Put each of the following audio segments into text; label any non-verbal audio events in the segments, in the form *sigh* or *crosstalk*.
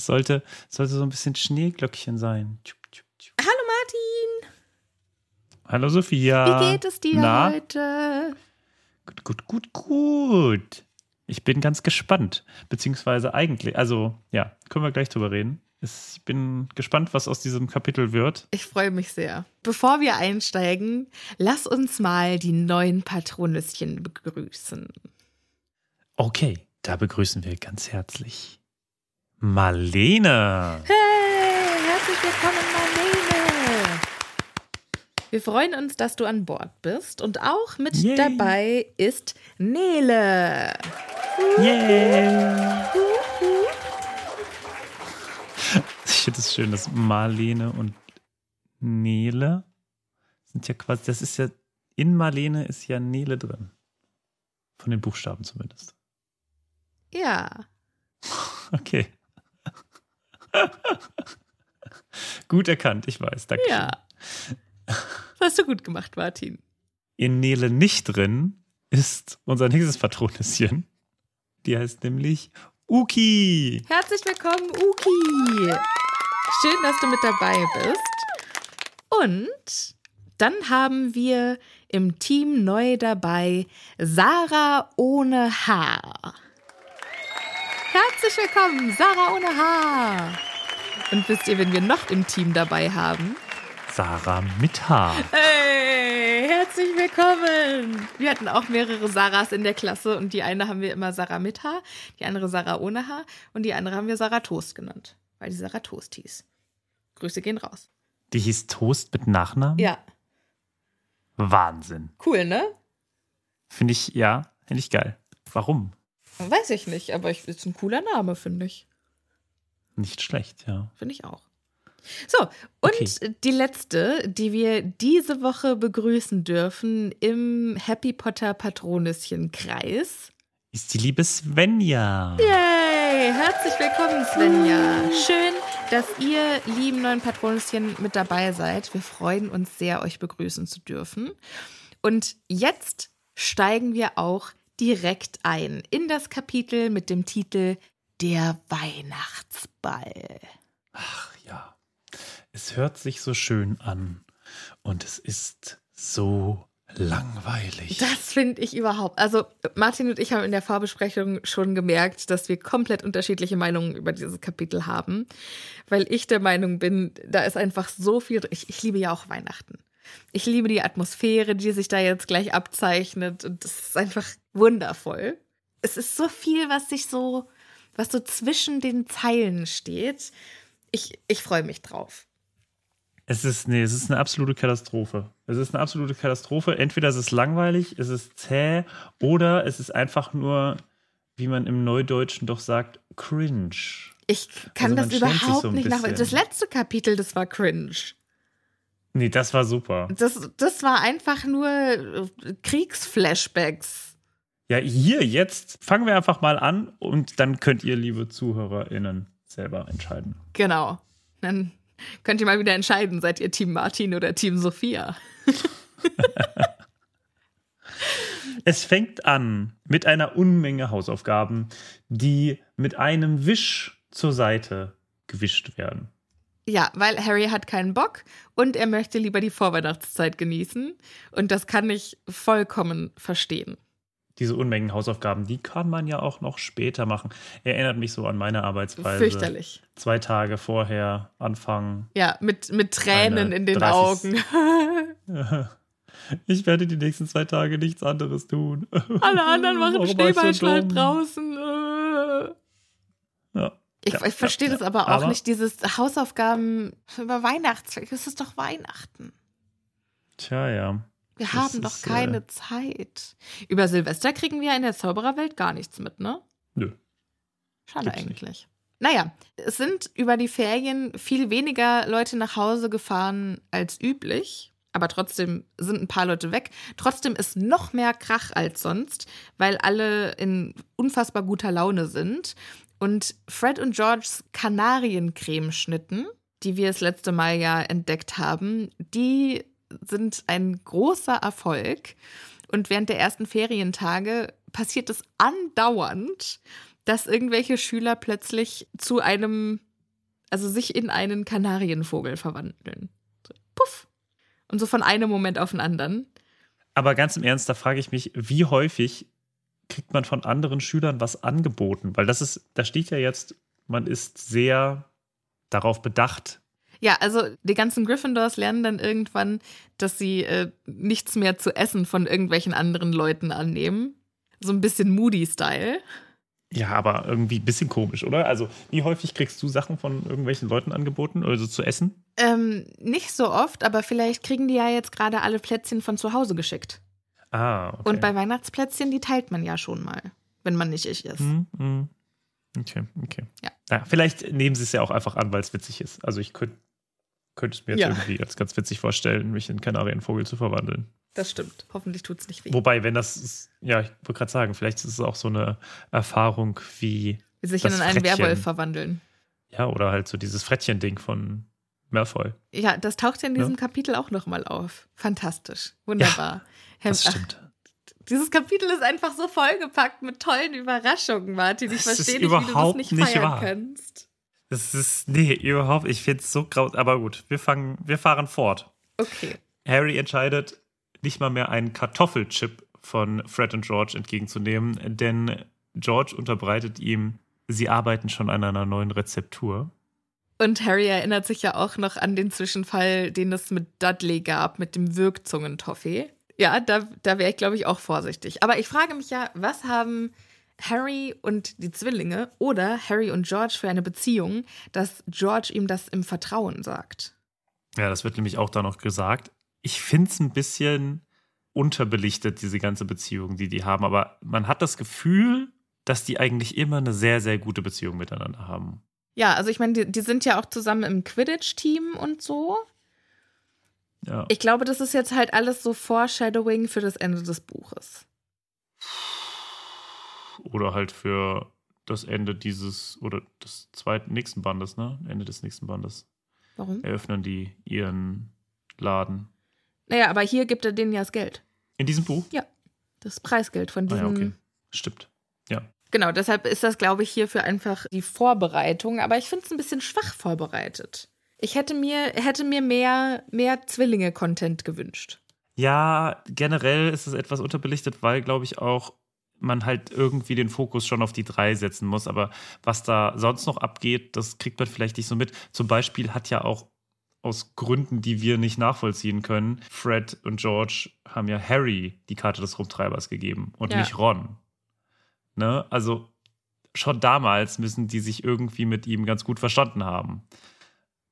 Es sollte, sollte so ein bisschen Schneeglöckchen sein. Hallo Martin, Hallo Sophia. wie geht es dir Na? heute? Gut, gut, gut, gut. Ich bin ganz gespannt. Beziehungsweise eigentlich, also ja, können wir gleich drüber reden. Ich bin gespannt, was aus diesem Kapitel wird. Ich freue mich sehr. Bevor wir einsteigen, lass uns mal die neuen Patronüschen begrüßen. Okay, da begrüßen wir ganz herzlich Marlene. Hey, herzlich willkommen, Marlene. Wir freuen uns, dass du an Bord bist und auch mit Yay. dabei ist Nele. Yeah. Ich finde es schön, dass Marlene und Nele sind ja quasi, das ist ja, in Marlene ist ja Nele drin. Von den Buchstaben zumindest. Ja, *laughs* Okay. *laughs* Gut erkannt, ich weiß. Danke. ja. Das hast du gut gemacht, Martin. In Nele nicht drin ist unser nächstes Patronüschen. Die heißt nämlich Uki. Herzlich willkommen, Uki. Schön, dass du mit dabei bist. Und dann haben wir im Team neu dabei Sarah ohne Haar. Herzlich willkommen, Sarah ohne Haar. Und wisst ihr, wen wir noch im Team dabei haben? Sarah mit Haar. Hey, herzlich willkommen. Wir hatten auch mehrere Sarahs in der Klasse und die eine haben wir immer Sarah mit Haar, die andere Sarah ohne Haar und die andere haben wir Sarah Toast genannt, weil die Sarah Toast hieß. Grüße gehen raus. Die hieß Toast mit Nachnamen? Ja, Wahnsinn. cool, ne? Finde ich, ja, finde ich geil. Warum? Weiß ich nicht, aber ich, ist ein cooler Name, finde ich. Nicht schlecht, ja. Finde ich auch. So, und Okay. die letzte, die wir diese Woche begrüßen dürfen im Happy Potter Patronüschen-Kreis. Ist die liebe Svenja. Yay! Herzlich willkommen, Svenja. Schön, dass ihr, lieben neuen Patronüschen, mit dabei seid. Wir freuen uns sehr, euch begrüßen zu dürfen. Und jetzt steigen wir auch direkt ein in das Kapitel mit dem Titel Der Weihnachtsball. Ach ja. Es hört sich so schön an. Und es ist so langweilig. Das finde ich überhaupt. Also, Martin und ich haben in der Vorbesprechung schon gemerkt, dass wir komplett unterschiedliche Meinungen über dieses Kapitel haben. Weil ich der Meinung bin, da ist einfach so viel. Ich, ich liebe ja auch Weihnachten. Ich liebe die Atmosphäre, die sich da jetzt gleich abzeichnet. Und das ist einfach wundervoll. Es ist so viel, was sich so, was so zwischen den Zeilen steht. Ich, ich freue mich drauf. Es ist, nee, es ist eine absolute Katastrophe. Es ist eine absolute Katastrophe. Entweder es ist langweilig, es ist zäh oder es ist einfach nur, wie man im Neudeutschen doch sagt, cringe. Ich kann Also das überhaupt so nicht nach. bisschen. Das letzte Kapitel, das war cringe. Nee, das war super. Das, das war einfach nur äh, Kriegsflashbacks. Ja, hier jetzt fangen wir einfach mal an und dann könnt ihr, liebe ZuhörerInnen, selber entscheiden. Genau. Dann könnt ihr mal wieder entscheiden, seid ihr Team Martin oder Team Sophia. *laughs* Es fängt an mit einer Unmenge Hausaufgaben, die mit einem Wisch zur Seite gewischt werden. Ja, weil Harry hat keinen Bock und er möchte lieber die Vorweihnachtszeit genießen. Und das kann ich vollkommen verstehen. Diese Unmengen Hausaufgaben, die kann man ja auch noch später machen. Erinnert mich so an meine Arbeitsweise. Fürchterlich. Zwei Tage vorher anfangen. Ja, mit, mit Tränen in den 30. Augen. *laughs* Ich werde die nächsten zwei Tage nichts anderes tun. *laughs* Alle anderen machen so Schneeballschlag dumm? draußen. Ja. Ich, Ja, ich verstehe ja, das aber auch Aber- nicht, dieses Hausaufgaben über Weihnachtszeit. Es ist doch Weihnachten. Tja, ja. Wir Das haben doch ist, keine äh, Zeit. Über Silvester kriegen wir in der Zaubererwelt gar nichts mit, ne? Nö. Schade Gibt's nicht. eigentlich. Naja, es sind über die Ferien viel weniger Leute nach Hause gefahren als üblich. Aber trotzdem sind ein paar Leute weg. Trotzdem ist noch mehr Krach als sonst, weil alle in unfassbar guter Laune sind. Und Fred und Georges Kanariencremeschnitten, die wir das letzte Mal ja entdeckt haben, die sind ein großer Erfolg. Und während der ersten Ferientage passiert es andauernd, dass irgendwelche Schüler plötzlich zu einem, also sich in einen Kanarienvogel verwandeln. So, puff. Und so von einem Moment auf den anderen. Aber ganz im Ernst, da frage ich mich, wie häufig kriegt man von anderen Schülern was angeboten? Weil das ist, da steht ja jetzt, man ist sehr darauf bedacht. Ja, also die ganzen Gryffindors lernen dann irgendwann, dass sie äh, nichts mehr zu essen von irgendwelchen anderen Leuten annehmen. So ein bisschen Moody-Style. Ja, aber irgendwie ein bisschen komisch, oder? Also, wie häufig kriegst du Sachen von irgendwelchen Leuten angeboten, also zu essen? Ähm, nicht so oft, aber vielleicht kriegen die ja jetzt gerade alle Plätzchen von zu Hause geschickt. Ah, okay. Und bei Weihnachtsplätzchen, die teilt man ja schon mal, wenn man nicht ich ist. Hm, hm. Okay, okay. Ja. vielleicht nehmen sie es ja auch einfach an, weil es witzig ist. Also, ich könnte könnte es mir jetzt Ja. irgendwie als ganz witzig vorstellen, mich in Kanarienvogel zu verwandeln. Das stimmt. Hoffentlich tut's nicht weh. Wobei, wenn das ist, ja, ich wollte gerade sagen, vielleicht ist es auch so eine Erfahrung wie, Wie sich in einen. Werwolf verwandeln. ja, oder halt so dieses Frettchen-Ding von Malfoy. Ja, das taucht ja in Ja. diesem Kapitel auch nochmal auf. Fantastisch. Wunderbar. Herr- Das ach, stimmt. *laughs* dieses Kapitel ist einfach so vollgepackt mit tollen Überraschungen, Martin. Ich Das verstehe nicht, wie du das nicht nicht feiern wahr. kannst. Das ist, nee, überhaupt, ich finde es so graus. Aber gut, wir fangen, wir fahren fort. Okay. Harry entscheidet, nicht mal mehr einen Kartoffelchip von Fred und George entgegenzunehmen, denn George unterbreitet ihm, sie arbeiten schon an einer neuen Rezeptur. Und Harry erinnert sich ja auch noch an den Zwischenfall, den es mit Dudley gab, mit dem Wirkzungentoffee. Ja, da, da wäre ich, glaube ich, auch vorsichtig. Aber ich frage mich ja, was haben Harry und die Zwillinge oder Harry und George für eine Beziehung, dass George ihm das im Vertrauen sagt? Ja, das wird nämlich auch da noch gesagt. Ich finde es ein bisschen unterbelichtet, diese ganze Beziehung, die die haben. Aber man hat das Gefühl, dass die eigentlich immer eine sehr, sehr gute Beziehung miteinander haben. Ja, also ich meine, die, die sind ja auch zusammen im Quidditch-Team und so. Ja. Ich glaube, das ist jetzt halt alles so Foreshadowing für das Ende des Buches. Oder halt für das Ende dieses oder des zweiten nächsten Bandes, ne? Ende des nächsten Bandes. Warum? Eröffnen die ihren Laden. Naja, aber hier gibt er denen ja das Geld. In diesem Buch? Das Preisgeld von Ah diesem. ja, okay. Stimmt. Ja. Genau, deshalb ist das, glaube ich, hierfür einfach die Vorbereitung. Aber ich finde es ein bisschen schwach vorbereitet. Ich hätte mir, hätte mir mehr, mehr Zwillinge-Content gewünscht. Ja, generell ist es etwas unterbelichtet, weil, glaube ich, auch man halt irgendwie den Fokus schon auf die drei setzen muss. Aber was da sonst noch abgeht, das kriegt man vielleicht nicht so mit. Zum Beispiel hat ja auch aus Gründen, die wir nicht nachvollziehen können, Fred und George haben ja Harry die Karte des Rumtreibers gegeben und Ja. nicht Ron. Ne? Also schon damals müssen die sich irgendwie mit ihm ganz gut verstanden haben.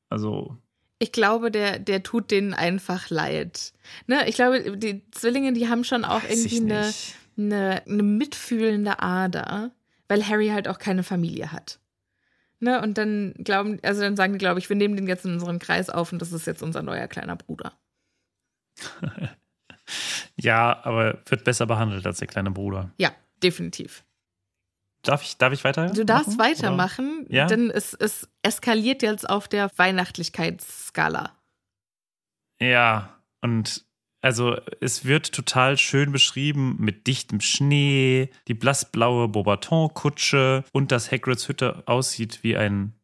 Also, Ich glaube, der, der tut denen einfach leid. Ne? Ich glaube, die Zwillinge, die haben schon auch irgendwie eine, nicht. Eine, eine mitfühlende Ader, weil Harry halt auch keine Familie hat. Ne? Und dann glauben, also dann sagen die, glaube ich, wir nehmen den jetzt in unseren Kreis auf und das ist jetzt unser neuer kleiner Bruder. *laughs* Ja, aber wird besser behandelt als der kleine Bruder. Ja, definitiv. Darf ich, darf ich weiter? Du darfst machen? weitermachen, Ja? denn es, es eskaliert jetzt auf der Weihnachtlichkeitsskala. Ja, und also es wird total schön beschrieben mit dichtem Schnee, die blassblaue Beaubaton-Kutsche und dass Hagrids Hütte aussieht wie ein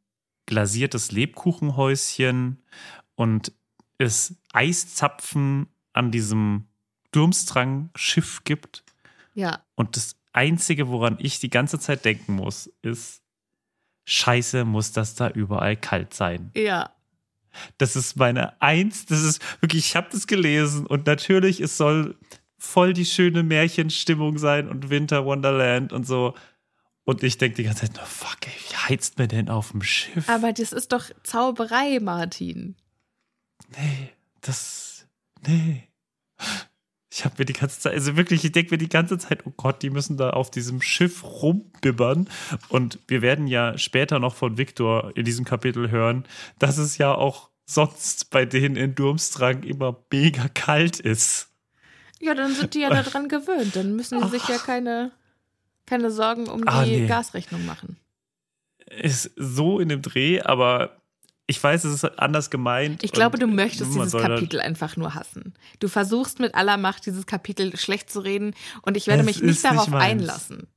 glasiertes Lebkuchenhäuschen und es Eiszapfen an diesem Durmstrang-Schiff gibt. Ja, Und das Einzige, woran ich die ganze Zeit denken muss, ist, scheiße, muss das da überall kalt sein. ja. Das ist meine Eins, das ist wirklich, ich habe das gelesen und natürlich, es soll voll die schöne Märchenstimmung sein und Winter Wonderland und so. Und ich denke die ganze Zeit, no fuck, ey, wie heizt mir denn auf dem Schiff? Aber das ist doch Zauberei, Martin. nee, das, nee. Ich habe mir die ganze Zeit, also wirklich, ich denke mir die ganze Zeit, oh Gott, die müssen da auf diesem Schiff rumbibbern. Und wir werden ja später noch von Victor in diesem Kapitel hören, dass es ja auch sonst bei denen in Durmstrang immer mega kalt ist. Ja, dann sind die ja daran *laughs* gewöhnt. Dann müssen sie sich ja keine, keine Sorgen um die Ah, nee. Gasrechnung machen. Ist so in dem Dreh, aber ich weiß, es ist anders gemeint. Ich glaube, du möchtest dieses da- Kapitel einfach nur hassen. Du versuchst mit aller Macht, dieses Kapitel schlecht zu reden und ich werde Es mich nicht nicht darauf meins. einlassen.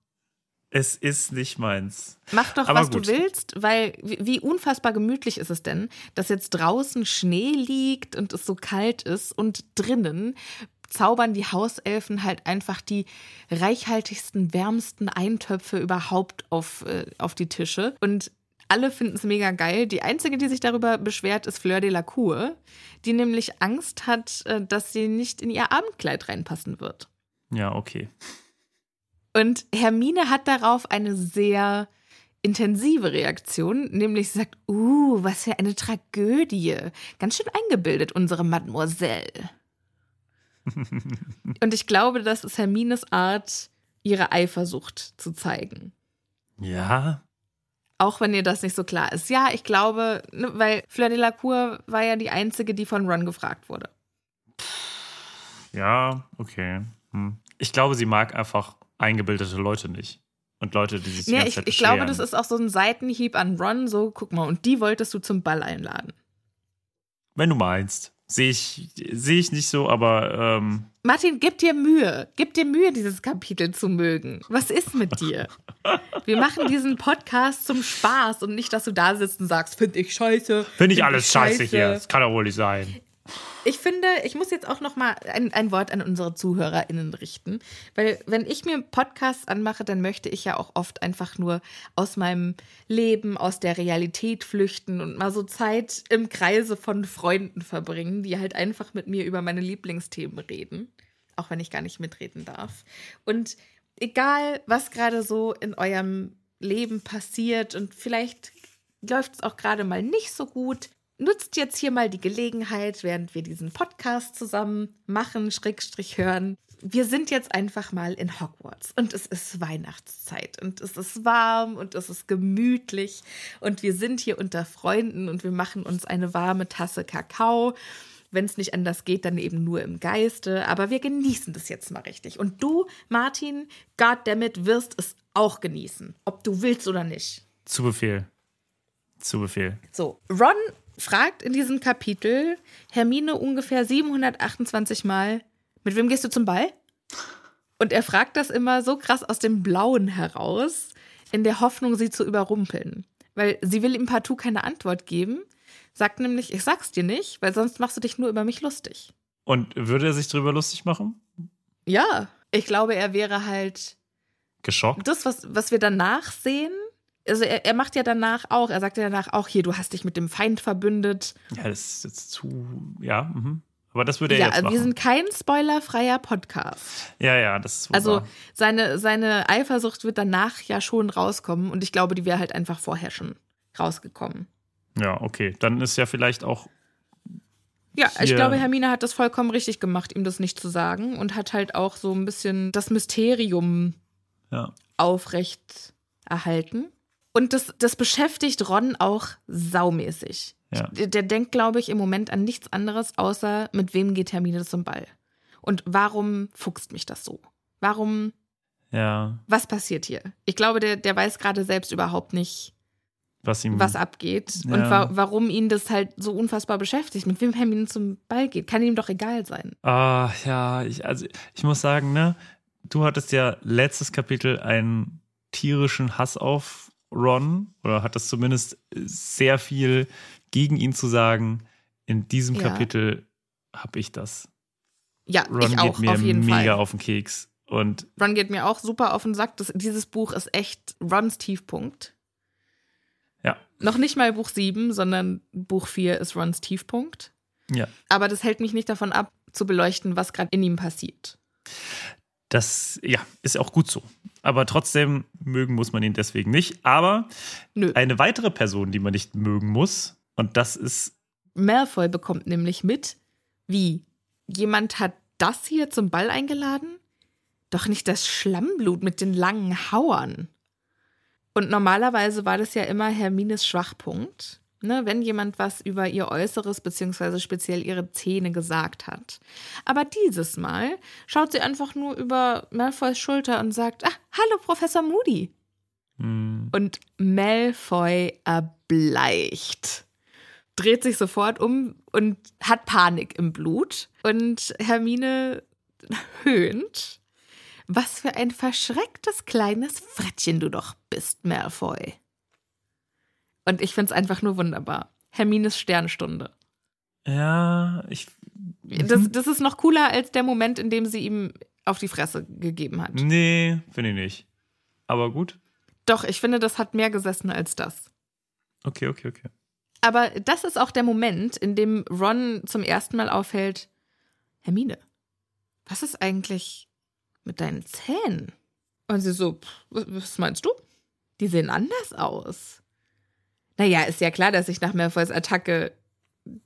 Es ist nicht meins. Mach doch, Aber was gut. du willst, weil wie, wie unfassbar gemütlich ist es denn, dass jetzt draußen Schnee liegt und es so kalt ist und drinnen zaubern die Hauselfen halt einfach die reichhaltigsten, wärmsten Eintöpfe überhaupt auf, äh, auf die Tische. Und alle finden es mega geil. Die einzige, die sich darüber beschwert, ist Fleur de la Cour, die nämlich Angst hat, äh, dass sie nicht in ihr Abendkleid reinpassen wird. Ja, okay. Und Hermine hat darauf eine sehr intensive Reaktion, nämlich sie sagt, uh, was für eine Tragödie. Ganz schön eingebildet, unsere Mademoiselle. *laughs* Und ich glaube, das ist Hermines Art, ihre Eifersucht zu zeigen. Ja, Auch wenn ihr das nicht so klar ist. Ja, ich glaube, ne, weil Fleur de la Cour war ja die einzige, die von Ron gefragt wurde. ja, okay. Hm. Ich glaube, sie mag einfach eingebildete Leute nicht. Und Leute, die sich die Ja, ganze ich, Zeit ich glaube, das ist auch so ein Seitenhieb an Ron. So, guck mal, und die wolltest du zum Ball einladen. Wenn du meinst. Sehe ich, sehe ich nicht so, aber ähm, Martin, gib dir Mühe. Gib dir Mühe, dieses Kapitel zu mögen. Was ist mit dir? Wir machen diesen Podcast zum Spaß und nicht, dass du da sitzt und sagst, finde ich scheiße. finde ich find alles scheiße hier. Das kann doch wohl nicht sein. Ich finde, ich muss jetzt auch noch mal ein, ein Wort an unsere ZuhörerInnen richten, weil wenn ich mir Podcasts anmache, dann möchte ich ja auch oft einfach nur aus meinem Leben, aus der Realität flüchten und mal so Zeit im Kreise von Freunden verbringen, die halt einfach mit mir über meine Lieblingsthemen reden, auch wenn ich gar nicht mitreden darf. Und egal, was gerade so in eurem Leben passiert und vielleicht läuft es auch gerade mal nicht so gut, nutzt jetzt hier mal die Gelegenheit, während wir diesen Podcast zusammen machen, Schrägstrich hören. Wir sind jetzt einfach mal in Hogwarts und es ist Weihnachtszeit und es ist warm und es ist gemütlich und wir sind hier unter Freunden und wir machen uns eine warme Tasse Kakao. Wenn es nicht anders geht, dann eben nur im Geiste. Aber wir genießen das jetzt mal richtig. Und du, Martin, goddammit, wirst es auch genießen. Ob du willst oder nicht. Zu Befehl. Zu Befehl. So, Ron fragt in diesem Kapitel Hermine ungefähr 728 Mal, mit wem gehst du zum Ball? Und er fragt das immer so krass aus dem Blauen heraus, in der Hoffnung, sie zu überrumpeln. Weil sie will ihm partout keine Antwort geben, sagt nämlich, ich sag's dir nicht, weil sonst machst du dich nur über mich lustig. Und würde er sich drüber lustig machen? Ja, ich glaube, er wäre halt Geschockt? das, was, was wir danach sehen. Also er, er macht ja danach auch, er sagt ja danach auch, hier, du hast dich mit dem Feind verbündet. Ja, das ist jetzt zu. Ja, mhm. aber das würde er Ja, jetzt machen. wir sind kein spoilerfreier Podcast. ja, ja, das ist Also wahr. seine, seine Eifersucht wird danach ja schon rauskommen und ich glaube, die wäre halt einfach vorher schon rausgekommen. Ja, okay. Dann ist ja vielleicht auch Ja, ich glaube, Hermine hat das vollkommen richtig gemacht, ihm das nicht zu sagen und hat halt auch so ein bisschen das Mysterium Ja. aufrecht erhalten. Und das, das beschäftigt Ron auch saumäßig. Ja. Der, der denkt, glaube ich, im Moment an nichts anderes, außer mit wem geht Hermine zum Ball. Und warum fuchst mich das so? Warum, Ja. was passiert hier? Ich glaube, der, der weiß gerade selbst überhaupt nicht, Was ihm. was abgeht und Ja. wa warum ihn das halt so unfassbar beschäftigt. Mit wem Hermine zum Ball geht, kann ihm doch egal sein. Ah, ja, ich, also ich muss sagen, ne, du hattest ja letztes Kapitel einen tierischen Hass auf Ron oder hattest zumindest sehr viel gegen ihn zu sagen. In diesem Ja. Kapitel habe ich das. Ja, Ron ich geht auch, mir auf jeden mega Fall. auf den Keks. Und Ron geht mir auch super auf den Sack. Das, dieses Buch ist echt Rons Tiefpunkt. ja, Noch nicht mal Buch 7, sondern Buch 4 ist Rons Tiefpunkt. ja. Aber das hält mich nicht davon ab, zu beleuchten, was gerade in ihm passiert. Das, ja, ist auch gut so. Aber trotzdem mögen muss man ihn deswegen nicht. Aber Nö. eine weitere Person, die man nicht mögen muss, und das ist Malfoy bekommt nämlich mit, wie jemand hat das hier zum Ball eingeladen? Doch nicht das Schlammblut mit den langen Hauern. Und normalerweise war das ja immer Hermines Schwachpunkt, ne, wenn jemand was über ihr Äußeres beziehungsweise speziell ihre Zähne gesagt hat. Aber dieses Mal schaut sie einfach nur über Malfoys Schulter und sagt: Ah, hallo, Professor Moody. hm, Und Malfoy erbleicht. Dreht sich sofort um und hat Panik im Blut. Und Hermine *laughs* höhnt. Was für ein verschrecktes kleines Frettchen du doch bist, Malfoy. Und ich find's einfach nur wunderbar. Hermines Sternstunde. ja, ich. Das, Mhm. das ist noch cooler als der Moment, in dem sie ihm auf die Fresse gegeben hat. Nee, finde ich nicht. Aber gut. Doch, ich finde, das hat mehr gesessen als das. Okay, okay, okay. Aber das ist auch der Moment, in dem Ron zum ersten Mal auffällt, Hermine, was ist eigentlich mit deinen Zähnen? Und sie so, "Pff, was meinst du? Die sehen anders aus. Naja, ist ja klar, dass ich nach Malfoys Attacke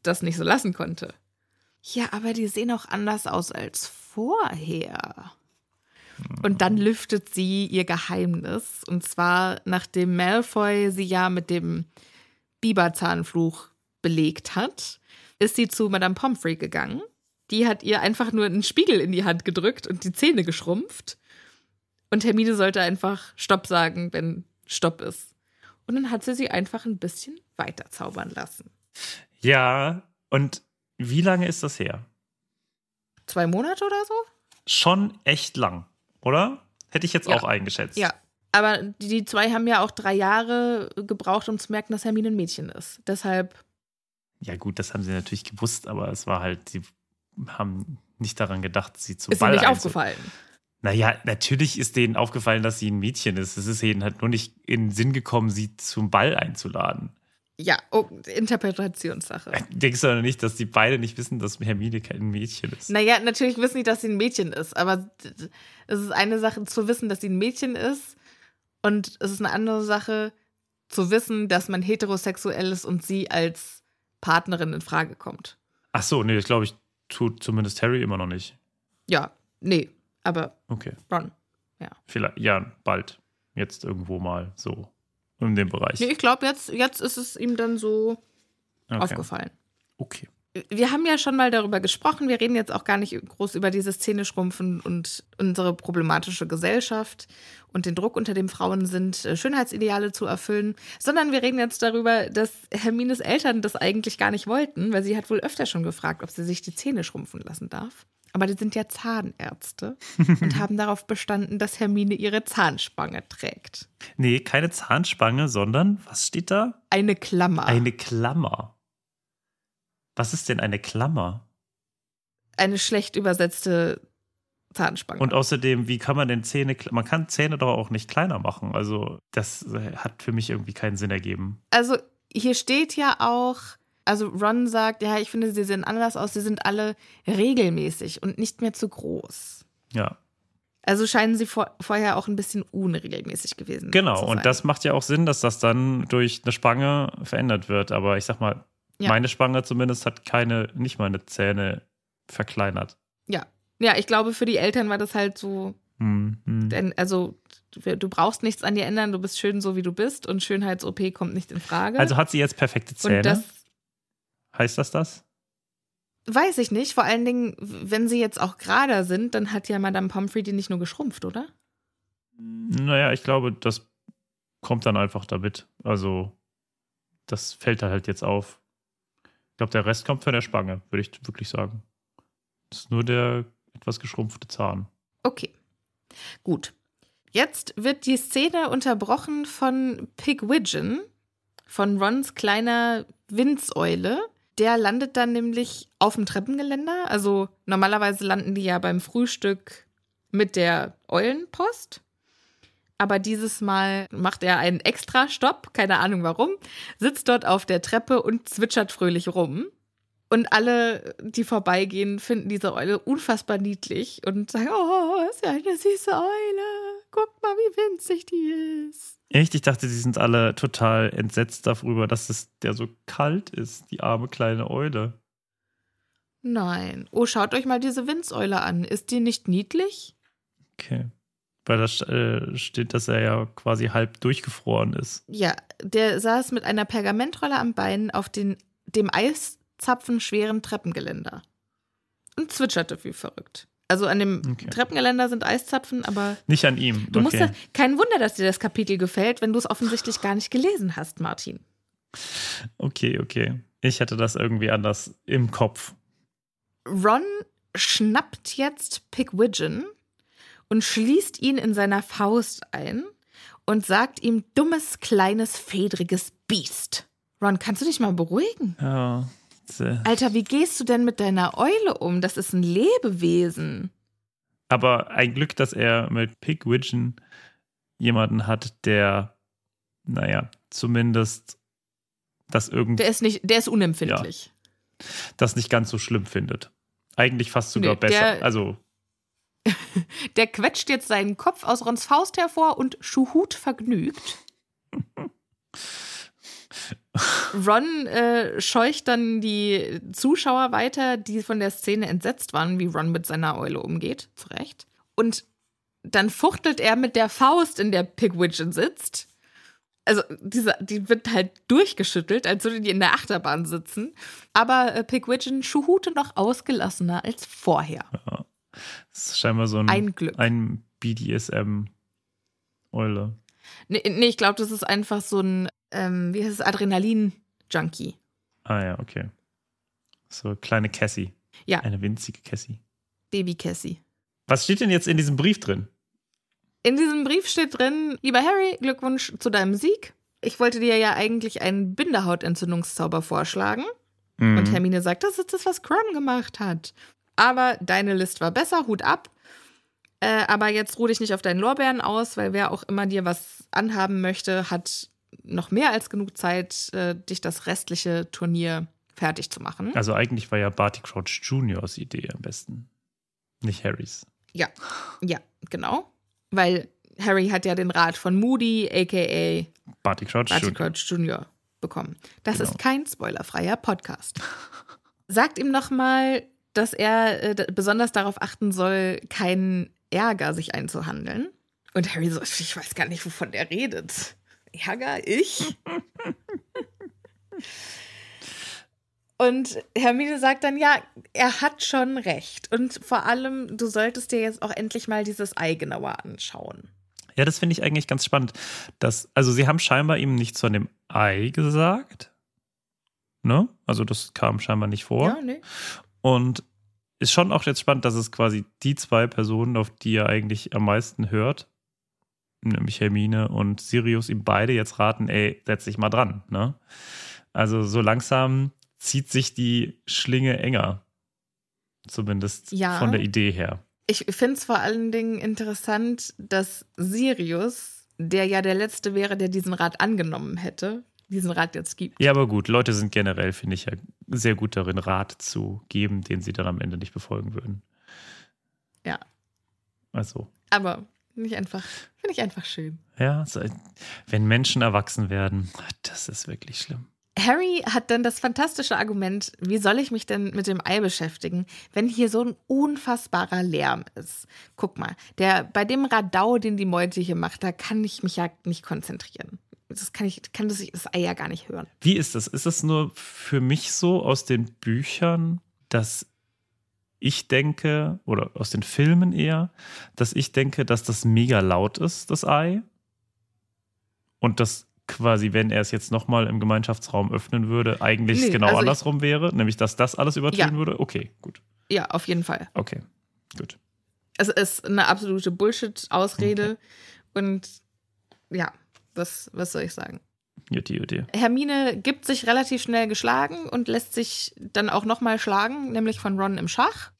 das nicht so lassen konnte. Ja, aber die sehen auch anders aus als vorher. Und dann lüftet sie ihr Geheimnis. Und zwar, nachdem Malfoy sie ja mit dem Biberzahnfluch belegt hat, ist sie zu Madame Pomfrey gegangen. Die hat ihr einfach nur einen Spiegel in die Hand gedrückt und die Zähne geschrumpft. Und Hermine sollte einfach Stopp sagen, wenn Stopp ist. Und dann hat sie sie einfach ein bisschen weiter zaubern lassen. Ja, und wie lange ist das her? Zwei Monate oder so? Schon echt lang, oder? Hätte ich jetzt Ja. auch eingeschätzt. Ja. Aber die zwei haben ja auch drei Jahre gebraucht, um zu merken, dass Hermine ein Mädchen ist. Deshalb, Ja, gut, das haben sie natürlich gewusst, aber es war halt, sie haben nicht daran gedacht, sie zu ist Ball nicht aufgefallen. Naja, natürlich ist denen aufgefallen, dass sie ein Mädchen ist. Es ist ihnen halt nur nicht in den Sinn gekommen, sie zum Ball einzuladen. Ja, oh, Interpretationssache. Denkst du doch nicht, dass die beide nicht wissen, dass Hermine kein Mädchen ist? Naja, natürlich wissen die, dass sie ein Mädchen ist, aber es ist eine Sache zu wissen, dass sie ein Mädchen ist und es ist eine andere Sache zu wissen, dass man heterosexuell ist und sie als Partnerin in Frage kommt. Ach so, nee, das glaube ich, tut zumindest Harry immer noch nicht. Ja, nee, aber Okay. Ron. Vielleicht, ja, bald. Jetzt irgendwo mal so in dem Bereich. Nee, ich glaube, jetzt, jetzt ist es ihm dann so okay. aufgefallen. Okay. Wir haben ja schon mal darüber gesprochen. Wir reden jetzt auch gar nicht groß über dieses Zähneschrumpfen und unsere problematische Gesellschaft und den Druck, unter dem Frauen sind, äh, Schönheitsideale zu erfüllen, sondern wir reden jetzt darüber, dass Hermines Eltern das eigentlich gar nicht wollten, weil sie hat wohl öfter schon gefragt, ob sie sich die Zähne schrumpfen lassen darf. Aber die sind ja Zahnärzte *laughs* und haben darauf bestanden, dass Hermine ihre Zahnspange trägt. Nee, keine Zahnspange, sondern, was steht da? Eine Klammer. Eine Klammer. Was ist denn eine Klammer? eine schlecht übersetzte Zahnspange. Und außerdem, wie kann man denn Zähne, man kann Zähne doch auch nicht kleiner machen. Also, das äh, hat für mich irgendwie keinen Sinn ergeben. also hier steht ja auch, also Ron sagt, ja, ich finde, sie sehen anders aus, sie sind alle regelmäßig und nicht mehr zu groß. Ja, Also scheinen sie vor, vorher auch ein bisschen unregelmäßig gewesen genau. zu Und sein. das macht ja auch Sinn, dass das dann durch eine Spange verändert wird. Aber ich sag mal, Ja. Meine Spange zumindest hat keine, nicht meine Zähne verkleinert. Ja. Ja, ich glaube, für die Eltern war das halt so, Hm, hm. denn, also du du brauchst nichts an dir ändern, du bist schön so, wie du bist und Schönheits-OP kommt nicht in Frage. Also hat sie jetzt perfekte Zähne? und das heißt das das? weiß ich nicht. Vor allen Dingen, wenn sie jetzt auch gerader sind, dann hat ja Madame Pomfrey die nicht nur geschrumpft, oder? Naja, ich glaube, das kommt dann einfach damit. Also, das fällt halt jetzt auf. Ich glaube, der Rest kommt von der Spange, würde ich wirklich sagen. Das ist nur der etwas geschrumpfte Zahn. Okay. Gut. Jetzt wird die Szene unterbrochen von Pigwidgeon, von Rons kleiner Windseule. Der landet dann nämlich auf dem Treppengeländer. Also normalerweise landen die ja beim Frühstück mit der Eulenpost. Aber dieses Mal macht er einen Extra-Stopp, keine Ahnung warum, sitzt dort auf der Treppe und zwitschert fröhlich rum. Und alle, die vorbeigehen, finden diese Eule unfassbar niedlich und sagen, oh, ist ja eine süße Eule. Guck mal, wie winzig die ist. Echt? Ich dachte, die sind alle total entsetzt darüber, dass es der so kalt ist, die arme kleine Eule. Nein. Oh, schaut euch mal diese Windseule an. Ist die nicht niedlich? Okay. Weil da äh, steht, dass er ja quasi halb durchgefroren ist. Ja, der saß mit einer Pergamentrolle am Bein auf den, dem eiszapfenschweren Treppengeländer und zwitscherte wie verrückt. Also an dem Okay. Treppengeländer sind Eiszapfen, aber Nicht an ihm. du musst okay. das, kein Wunder, dass dir das Kapitel gefällt, wenn du es offensichtlich gar nicht gelesen hast, Martin. Okay, okay. Ich hatte das irgendwie anders im Kopf. Ron schnappt jetzt Pigwidgeon und schließt ihn in seiner Faust ein und sagt ihm dummes, kleines, fedriges Biest. Ron, kannst du dich mal beruhigen? Ja. Sehr- Alter, wie gehst du denn mit deiner Eule um? Das ist ein Lebewesen. Aber ein Glück, dass er mit Pigwidgeon jemanden hat, der, naja, zumindest das irgendwie Der ist nicht, der ist unempfindlich. das nicht ganz so schlimm findet. Eigentlich fast sogar Nee, besser. der- also, *laughs* Der quetscht jetzt seinen Kopf aus Rons Faust hervor und Schuhut vergnügt. *laughs* Ron äh, scheucht dann die Zuschauer weiter, die von der Szene entsetzt waren, wie Ron mit seiner Eule umgeht, zurecht. Und dann fuchtelt er mit der Faust, in der Pigwidgeon sitzt. Also, diese, die wird halt durchgeschüttelt, als würde die in der Achterbahn sitzen. Aber äh, Pigwidgeon schuhute noch ausgelassener als vorher. das ist scheinbar so ein, Ein Glück. ein BDSM-Eule. Nee, nee ich glaube, das ist einfach so ein, ähm, wie heißt es, Adrenalin-Junkie. Ah ja, okay. So kleine Cassie. Ja. Eine winzige Cassie. Baby Cassie. Was steht denn jetzt in diesem Brief drin? In diesem Brief steht drin, lieber Harry, Glückwunsch zu deinem Sieg. Ich wollte dir ja eigentlich einen Bindehautentzündungszauber vorschlagen. Mhm. Und Hermine sagt, das ist das, was Crum gemacht hat. Aber deine List war besser, Hut ab. Äh, aber jetzt ruh dich nicht auf deinen Lorbeeren aus, weil wer auch immer dir was anhaben möchte, hat noch mehr als genug Zeit, äh, dich das restliche Turnier fertig zu machen. Also eigentlich war ja Barty Crouch Juniors Idee am besten. Nicht Harrys. Ja, ja, genau. Weil Harry hat ja den Rat von Moody, aka Barty Crouch Barty Junior. Crouch Jr. bekommen. Das Genau. ist kein spoilerfreier Podcast. *laughs* Sagt ihm nochmal, dass er äh, besonders darauf achten soll, keinen Ärger sich einzuhandeln. Und Harry so, ich weiß gar nicht, wovon der redet. Ärger? Ich? Und Hermine sagt dann, ja, er hat schon recht. Und vor allem, du solltest dir jetzt auch endlich mal dieses Ei genauer anschauen. Ja, das finde ich eigentlich ganz spannend. Dass, also sie haben scheinbar ihm nichts von dem Ei gesagt. Ne? Also das kam scheinbar nicht vor. Ja, ne? Und ist schon auch jetzt spannend, dass es quasi die zwei Personen, auf die er eigentlich am meisten hört, nämlich Hermine und Sirius, ihm beide jetzt raten, ey, setz dich mal dran. Ne? Also so langsam zieht sich die Schlinge enger. Zumindest Ja. von der Idee her. Ich finde es vor allen Dingen interessant, dass Sirius, der ja der Letzte wäre, der diesen Rat angenommen hätte, diesen Rat jetzt gibt. Ja, aber gut, Leute sind generell, finde ich, ja sehr gut darin, Rat zu geben, den sie dann am Ende nicht befolgen würden. Ja. Also, Aber finde ich einfach, finde ich einfach schön. ja, wenn Menschen erwachsen werden, das ist wirklich schlimm. Harry hat dann das fantastische Argument, wie soll ich mich denn mit dem Ei beschäftigen, wenn hier so ein unfassbarer Lärm ist. Guck mal, der, bei dem Radau, den die Meute hier macht, da kann ich mich ja nicht konzentrieren. Das kann ich, kann das, das Ei ja gar nicht hören. Wie ist das? Ist das nur für mich so aus den Büchern, dass ich denke, oder aus den Filmen eher, dass ich denke, dass das mega laut ist, das Ei? Und das quasi, wenn er es jetzt nochmal im Gemeinschaftsraum öffnen würde, eigentlich nee, genau also andersrum ich, wäre, nämlich dass das alles übertönen ja. würde? Okay, gut. Ja, auf jeden Fall. Okay, gut. Es ist eine absolute Bullshit-Ausrede okay. und ja, was, was soll ich sagen? Jutti, Jutti. Hermine gibt sich relativ schnell geschlagen und lässt sich dann auch nochmal schlagen, nämlich von Ron im Schach.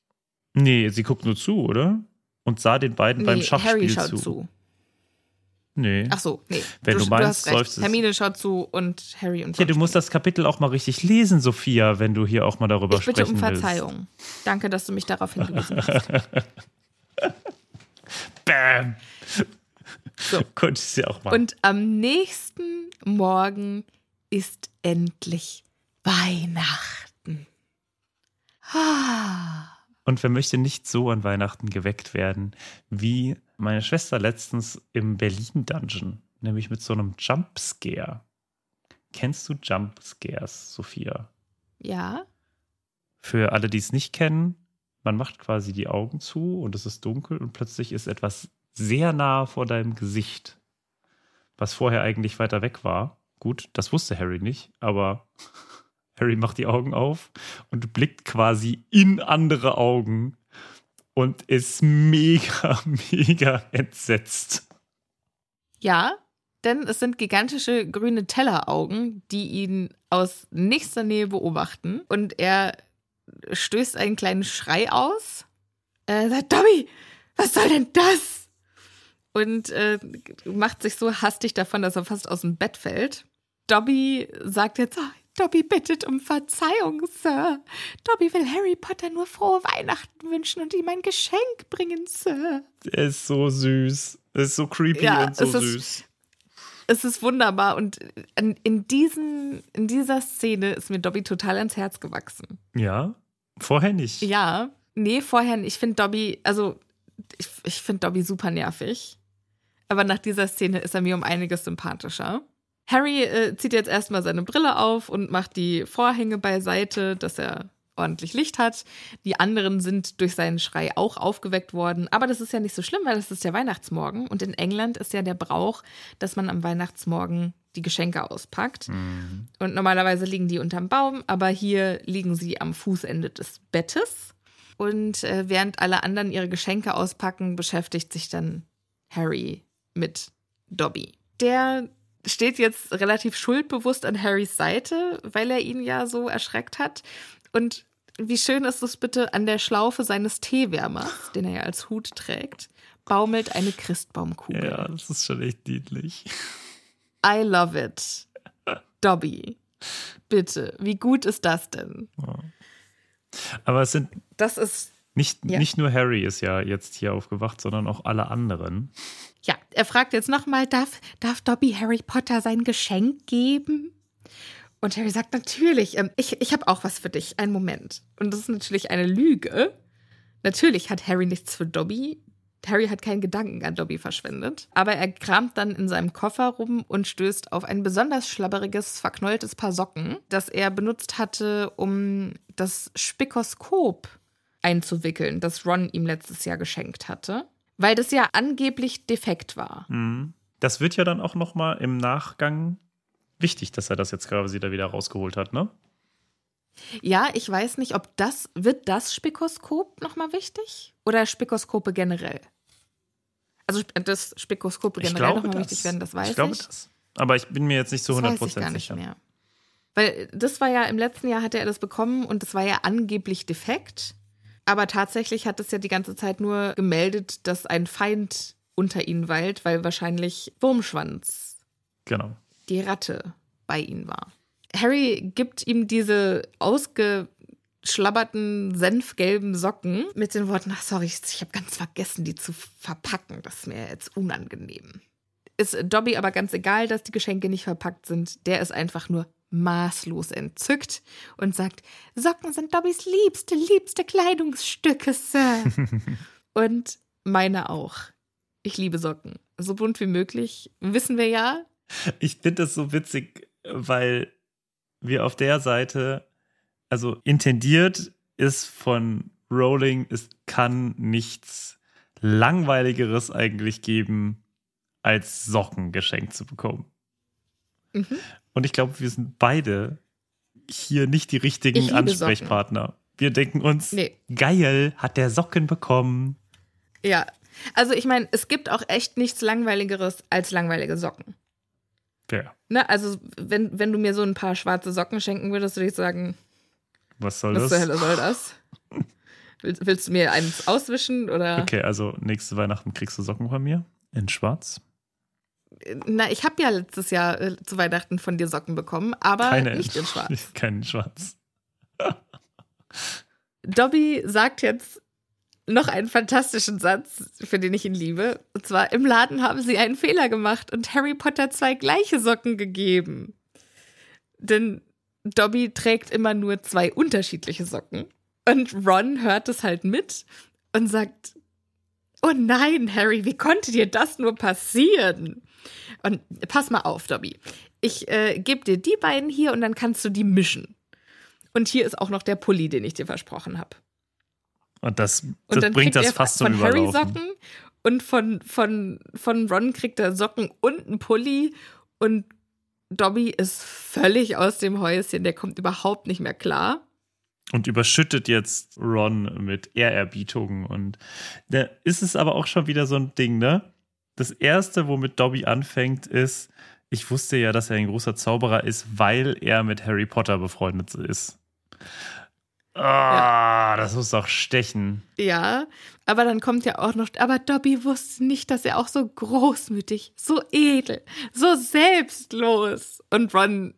Nee, sie guckt nur zu, oder? Und sah den beiden nee, beim Schachspiel Harry schaut zu. zu. Nee. Ach so, nee. Wenn du, du meinst, du läuft es. Hermine schaut zu und Harry und Ja, du musst das Kapitel auch mal richtig lesen, Sophia, wenn du hier auch mal darüber ich sprechen willst. Ich bitte um Verzeihung. Willst. Danke, dass du mich darauf hingewiesen hast. *laughs* Bam. So. Konntest du ja auch mal. Und am nächsten Morgen ist endlich Weihnachten. Ah. Und wer möchte nicht so an Weihnachten geweckt werden, wie meine Schwester letztens im Berlin-Dungeon, nämlich mit so einem Jumpscare. Kennst du Jumpscares, Sophia? Ja. Für alle, die es nicht kennen, man macht quasi die Augen zu und es ist dunkel und plötzlich ist etwas sehr nah vor deinem Gesicht, was vorher eigentlich weiter weg war. Gut, das wusste Harry nicht, aber *laughs* Harry macht die Augen auf und blickt quasi in andere Augen und ist mega, *laughs* mega entsetzt. Ja, denn es sind gigantische grüne Telleraugen, die ihn aus nächster Nähe beobachten und er stößt einen kleinen Schrei aus. Er sagt, Dobby, was soll denn das? Und äh, macht sich so hastig davon, dass er fast aus dem Bett fällt. Dobby sagt jetzt, oh, Dobby bittet um Verzeihung, Sir. Dobby will Harry Potter nur frohe Weihnachten wünschen und ihm ein Geschenk bringen, Sir. Er ist so süß. Er ist so creepy ja, und so es süß. Ist, es ist wunderbar und in, in, diesen, in dieser Szene ist mir Dobby total ans Herz gewachsen. Ja? Vorher nicht? Ja. Nee, vorher nicht. Ich finde Dobby, also ich, ich finde Dobby super nervig. Aber nach dieser Szene ist er mir um einiges sympathischer. Harry äh, zieht jetzt erstmal seine Brille auf und macht die Vorhänge beiseite, dass er ordentlich Licht hat. Die anderen sind durch seinen Schrei auch aufgeweckt worden. Aber das ist ja nicht so schlimm, weil das ist der Weihnachtsmorgen. Und in England ist ja der Brauch, dass man am Weihnachtsmorgen die Geschenke auspackt. Mhm. Und normalerweise liegen die unterm Baum, aber hier liegen sie am Fußende des Bettes. Und äh, während alle anderen ihre Geschenke auspacken, beschäftigt sich dann Harry mit Dobby. Der steht jetzt relativ schuldbewusst an Harrys Seite, weil er ihn ja so erschreckt hat. Und wie schön ist es bitte, an der Schlaufe seines Teewärmers, den er ja als Hut trägt, baumelt eine Christbaumkugel. Ja, das ist schon echt niedlich. I love it. Dobby. Bitte, wie gut ist das denn? Aber es sind. Das ist. Nicht, ja. nicht nur Harry ist ja jetzt hier aufgewacht, sondern auch alle anderen. Ja, er fragt jetzt nochmal, darf, darf Dobby Harry Potter sein Geschenk geben? Und Harry sagt, natürlich, ähm, ich, ich habe auch was für dich, einen Moment. Und das ist natürlich eine Lüge. Natürlich hat Harry nichts für Dobby. Harry hat keinen Gedanken an Dobby verschwendet. Aber er kramt dann in seinem Koffer rum und stößt auf ein besonders schlabberiges, verknolltes Paar Socken, das er benutzt hatte, um das Spikoskop einzuwickeln, das Ron ihm letztes Jahr geschenkt hatte weil das ja angeblich defekt war. Mhm. Das wird ja dann auch noch mal im Nachgang wichtig, dass er das jetzt quasi da wieder rausgeholt hat, ne? Ja, ich weiß nicht, ob das wird das Spikoskop noch mal wichtig oder Spikoskope generell. Also das Spikoskop generell noch mal wichtig werden, das weiß ich. Glaube ich. Das. Aber ich bin mir jetzt nicht zu 100% das weiß ich gar nicht sicher. Mehr. Weil das war ja im letzten Jahr hatte er das bekommen und das war ja angeblich defekt. Aber tatsächlich hat es ja die ganze Zeit nur gemeldet, dass ein Feind unter ihnen weilt, weil wahrscheinlich Wurmschwanz, genau. die Ratte, bei ihnen war. Harry gibt ihm diese ausgeschlabberten, senfgelben Socken mit den Worten, ach sorry, ich habe ganz vergessen, die zu verpacken. Das ist mir jetzt unangenehm. Ist Dobby aber ganz egal, dass die Geschenke nicht verpackt sind. Der ist einfach nur maßlos entzückt und sagt, Socken sind Dobbys liebste, liebste Kleidungsstücke, Sir. *laughs* und meine auch. Ich liebe Socken. So bunt wie möglich, wissen wir ja. Ich finde das so witzig, weil wir auf der Seite, also intendiert ist von Rowling, es kann nichts langweiligeres eigentlich geben, als Socken geschenkt zu bekommen. Mhm. Und ich glaube, wir sind beide hier nicht die richtigen Ansprechpartner. Socken. Wir denken uns, nee. geil, hat der Socken bekommen. Ja, also ich meine, es gibt auch echt nichts Langweiligeres als langweilige Socken. Ja. Ne, also wenn, wenn du mir so ein paar schwarze Socken schenken würdest, würde ich sagen, was soll was das? Was zur Hölle soll das? *laughs* willst, willst du mir eins auswischen oder? Okay, also nächste Weihnachten kriegst du Socken von mir in schwarz. Na, ich habe ja letztes Jahr äh, zu Weihnachten von dir Socken bekommen, aber Keine nicht in schwarz. *laughs* Kein schwarz. Dobby sagt jetzt noch einen fantastischen Satz, für den ich ihn liebe. Und zwar, im Laden haben sie einen Fehler gemacht und Harry Potter zwei gleiche Socken gegeben. Denn Dobby trägt immer nur zwei unterschiedliche Socken. Und Ron hört es halt mit und sagt, oh nein, Harry, wie konnte dir das nur passieren? Und pass mal auf, Dobby. Ich äh, gebe dir die beiden hier und dann kannst du die mischen. Und hier ist auch noch der Pulli, den ich dir versprochen habe. Und das, das und bringt das fast zum Von Überlaufen. Harry Socken und von, von, von Ron kriegt er Socken und einen Pulli und Dobby ist völlig aus dem Häuschen. Der kommt überhaupt nicht mehr klar. Und überschüttet jetzt Ron mit Ehrerbietungen. Und da ist es aber auch schon wieder so ein Ding, ne? Das erste, womit Dobby anfängt, ist, ich wusste ja, dass er ein großer Zauberer ist, weil er mit Harry Potter befreundet ist. Ah, ja. das muss doch stechen. Ja, aber dann kommt ja auch noch, aber Dobby wusste nicht, dass er auch so großmütig, so edel, so selbstlos. Und Ron,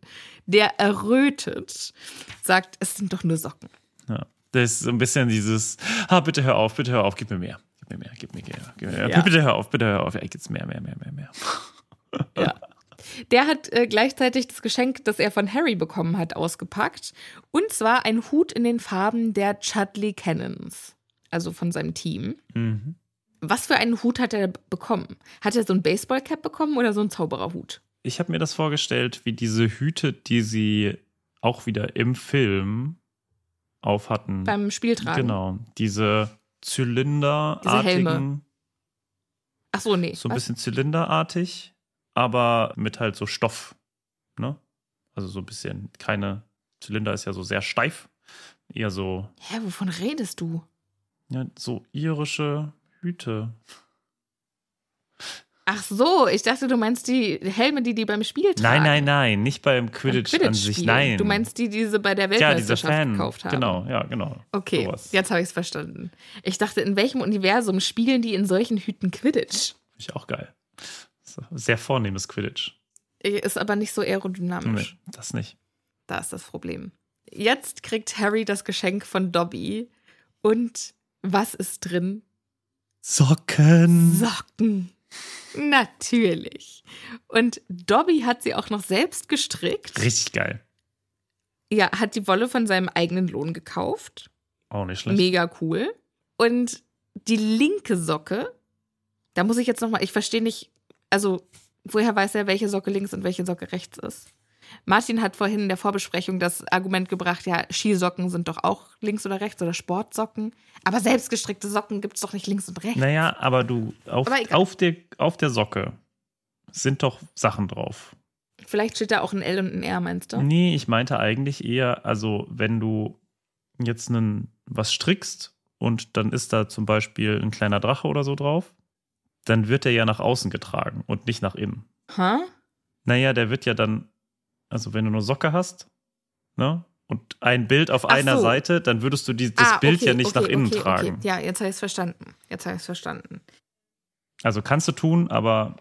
der errötet, sagt, es sind doch nur Socken. Ja, das ist so ein bisschen dieses, ah, bitte hör auf, bitte hör auf, gib mir mehr. Mir mehr, gib mir mehr, gib mir mehr. Ja. Bitte hör auf, bitte hör auf, ja, gibt's mehr, mehr, mehr, mehr, mehr. *laughs* Ja. Der hat äh, gleichzeitig das Geschenk, das er von Harry bekommen hat, ausgepackt. Und zwar ein Hut in den Farben der Chudley Cannons, also von seinem Team. Mhm. Was für einen Hut hat er bekommen? Hat er so ein Baseballcap bekommen oder so einen Zaubererhut? Ich habe mir das vorgestellt, wie diese Hüte, die sie auch wieder im Film auf hatten. Beim Spieltragen. Genau. Diese Zylinderartigen. Ach so, nee. So ein was? bisschen zylinderartig aber mit halt so Stoff. Ne? Also so ein bisschen keine Zylinder ist ja so sehr steif. Eher so. Hä, wovon redest du? Ja, so irische Hüte. Ach so, ich dachte, du meinst die Helme, die die beim Spiel tragen. Nein, nein, nein, nicht beim Quidditch, Quidditch an sich, nein. Du meinst die, die sie bei der Weltmeisterschaft ja, gekauft haben. Genau, ja, genau. Okay, sowas. jetzt habe ich es verstanden. Ich dachte, in welchem Universum spielen die in solchen Hüten Quidditch? Ich auch geil. Sehr vornehmes Quidditch. Ist aber nicht so aerodynamisch. Nee, das nicht. Da ist das Problem. Jetzt kriegt Harry das Geschenk von Dobby. Und was ist drin? Socken. Socken. *laughs* Natürlich. Und Dobby hat sie auch noch selbst gestrickt. Richtig geil. Ja, hat die Wolle von seinem eigenen Lohn gekauft. Auch nicht schlecht. Mega cool. Und die linke Socke, da muss ich jetzt nochmal, ich verstehe nicht, also woher weiß er, welche Socke links und welche Socke rechts ist? Martin hat vorhin in der Vorbesprechung das Argument gebracht, ja, Skisocken sind doch auch links oder rechts oder Sportsocken. Aber selbstgestrickte Socken gibt es doch nicht links und rechts. Naja, aber du, auf, aber auf, der, auf der Socke sind doch Sachen drauf. Vielleicht steht da auch ein L und ein R, meinst du? Nee, ich meinte eigentlich eher, also wenn du jetzt einen, was strickst und dann ist da zum Beispiel ein kleiner Drache oder so drauf, dann wird er ja nach außen getragen und nicht nach innen. Hä? Naja, der wird ja dann, also wenn du nur Socke hast, ne? Und ein Bild auf Ach einer so. Seite, dann würdest du die, das ah, Bild okay, ja nicht okay, nach innen okay, tragen. Ja, jetzt habe ich es verstanden. Jetzt habe ich es verstanden. Also kannst du tun, aber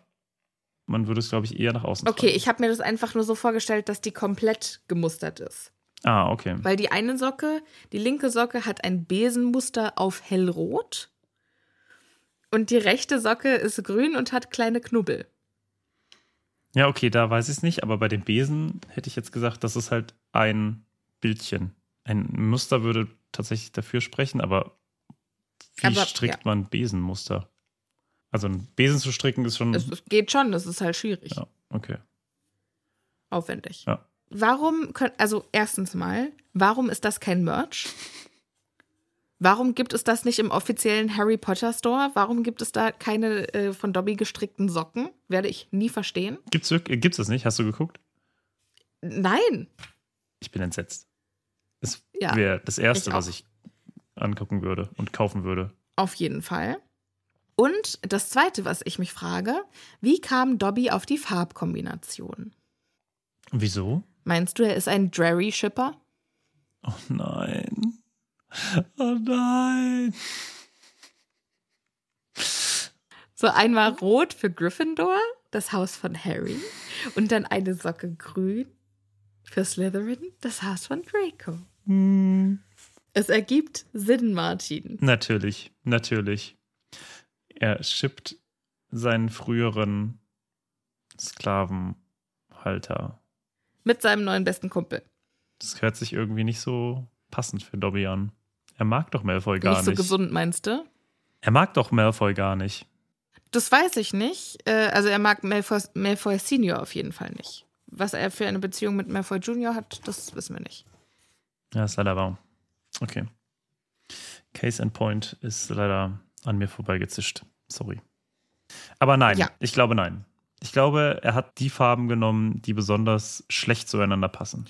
man würde es, glaube ich, eher nach außen Okay, tragen. ich habe mir das einfach nur so vorgestellt, dass die komplett gemustert ist. Ah, okay. Weil die eine Socke, die linke Socke hat ein Besenmuster auf hellrot und die rechte Socke ist grün und hat kleine Knubbel. Ja, okay, da weiß ich es nicht, aber bei dem Besen hätte ich jetzt gesagt, das ist halt ein Bildchen. Ein Muster würde tatsächlich dafür sprechen, aber wie Aber, strickt ja. man Besenmuster? Also ein Besen zu stricken ist schon. Es, es geht schon, das ist halt schwierig. ja, okay. Aufwendig. Ja. Warum können, also erstens mal, warum ist das kein Merch? Warum gibt es das nicht im offiziellen Harry Potter Store? Warum gibt es da keine äh, von Dobby gestrickten Socken? Werde ich nie verstehen. Gibt's, wirk- gibt's das nicht? Hast du geguckt? Nein. Ich bin entsetzt. Es Ja, wäre das Erste, ich was ich angucken würde und kaufen würde. Auf jeden Fall. Und das Zweite, was ich mich frage, wie kam Dobby auf die Farbkombination? Wieso? Meinst du, er ist ein Drarry-Shipper? Oh nein. Oh nein. So einmal rot für Gryffindor, das Haus von Harry, und dann eine Socke grün für Slytherin, das Haus von Draco. Hm. Es ergibt Sinn, Martin. Natürlich, natürlich. Er schippt seinen früheren Sklavenhalter. Mit seinem neuen besten Kumpel. Das hört sich irgendwie nicht so passend für Dobby an. Er mag doch Malfoy gar nicht nicht. so gesund, meinst du? Er mag doch Malfoy gar nicht. Das weiß ich nicht. Äh, Also er mag Malfoy, Malfoy Senior auf jeden Fall nicht. Was er für eine Beziehung mit Malfoy Junior hat, das wissen wir nicht. Ja, ist leider wahr. Okay. Case and Point ist leider an mir vorbeigezischt. Sorry. Aber nein, Ja. ich glaube nein. Ich glaube, er hat die Farben genommen, die besonders schlecht zueinander passen.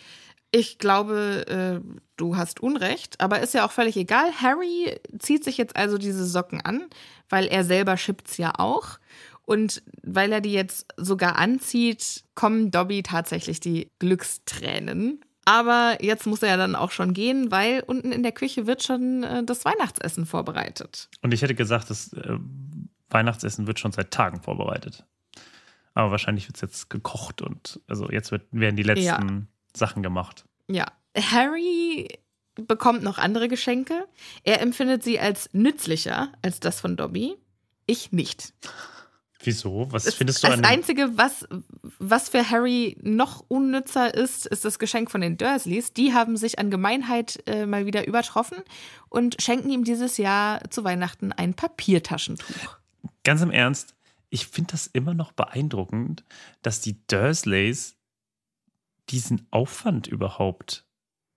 Ich glaube, äh, du hast Unrecht, aber ist ja auch völlig egal. Harry zieht sich jetzt also diese Socken an, weil er selber schippt's ja auch. Und weil er die jetzt sogar anzieht, kommen Dobby tatsächlich die Glückstränen. Aber jetzt muss er ja dann auch schon gehen, weil unten in der Küche wird schon äh, das Weihnachtsessen vorbereitet. Und ich hätte gesagt, das äh, Weihnachtsessen wird schon seit Tagen vorbereitet. Aber wahrscheinlich wird es jetzt gekocht und also jetzt wird, werden die letzten Ja. Sachen gemacht. Ja, Harry bekommt noch andere Geschenke. Er empfindet sie als nützlicher als das von Dobby. Ich nicht. Wieso? Was Das, findest du das an dem- Einzige, was, was für Harry noch unnützer ist, ist das Geschenk von den Dursleys. Die haben sich an Gemeinheit äh, mal wieder übertroffen und schenken ihm dieses Jahr zu Weihnachten ein Papiertaschentuch. Ganz im Ernst, ich finde das immer noch beeindruckend, dass die Dursleys diesen Aufwand überhaupt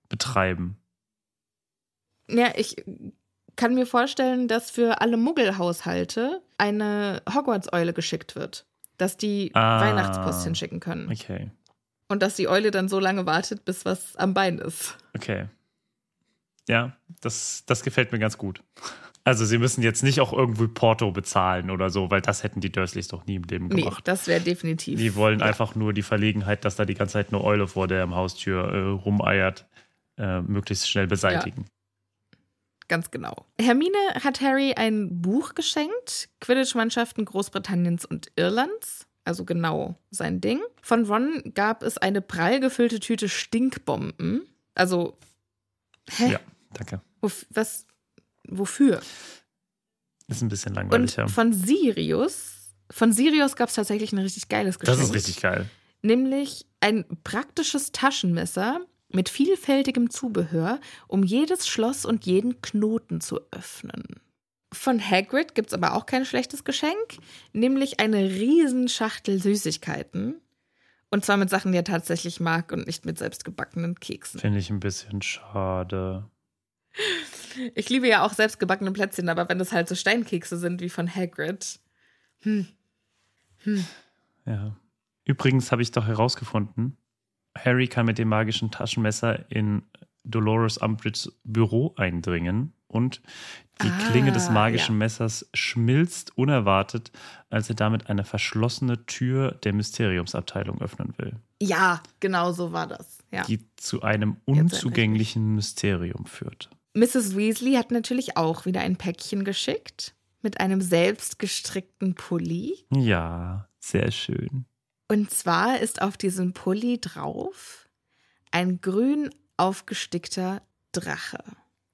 betreiben. Ja, ich kann mir vorstellen, dass für alle Muggelhaushalte eine Hogwarts-Eule geschickt wird. Dass die Ah. Weihnachtspost hinschicken können. Okay, Und dass die Eule dann so lange wartet, bis was am Bein ist. okay. Ja, das, das gefällt mir ganz gut. Also sie müssen jetzt nicht auch irgendwo Porto bezahlen oder so, weil das hätten die Dursleys doch nie im Leben Nee, gemacht. das wäre definitiv. Die wollen ja. einfach nur die Verlegenheit, dass da die ganze Zeit eine Eule vor der Haustür äh, rumeiert, äh, möglichst schnell beseitigen. Ganz genau. Hermine hat Harry ein Buch geschenkt, Quidditch-Mannschaften Großbritanniens und Irlands. Also genau sein Ding. Von Ron gab es eine prall gefüllte Tüte Stinkbomben. Also, hä? Ja, danke. Was? Wofür? Ist ein bisschen Und langweilig. ja. von Sirius, von Sirius gab es tatsächlich ein richtig geiles Geschenk. Das ist richtig geil. Nämlich ein praktisches Taschenmesser mit vielfältigem Zubehör, um jedes Schloss und jeden Knoten zu öffnen. Von Hagrid gibt es aber auch kein schlechtes Geschenk, nämlich eine Riesenschachtel Süßigkeiten. Und zwar mit Sachen, die er tatsächlich mag und nicht mit selbstgebackenen Keksen. Finde ich ein bisschen schade. Ich liebe ja auch selbstgebackene Plätzchen, aber wenn das halt so Steinkekse sind wie von Hagrid. Hm. Ja. Übrigens habe ich doch herausgefunden, Harry kann mit dem magischen Taschenmesser in Dolores Umbridges Büro eindringen und die Ah, Klinge des magischen ja. Messers schmilzt unerwartet, als er damit eine verschlossene Tür der Mysteriumsabteilung öffnen will, Ja, genau so war das. Ja. die zu einem unzugänglichen Mysterium führt. Mrs. Weasley hat natürlich auch wieder ein Päckchen geschickt mit einem selbst gestrickten Pulli. Ja, sehr schön. Und zwar ist auf diesem Pulli drauf ein grün aufgestickter Drache.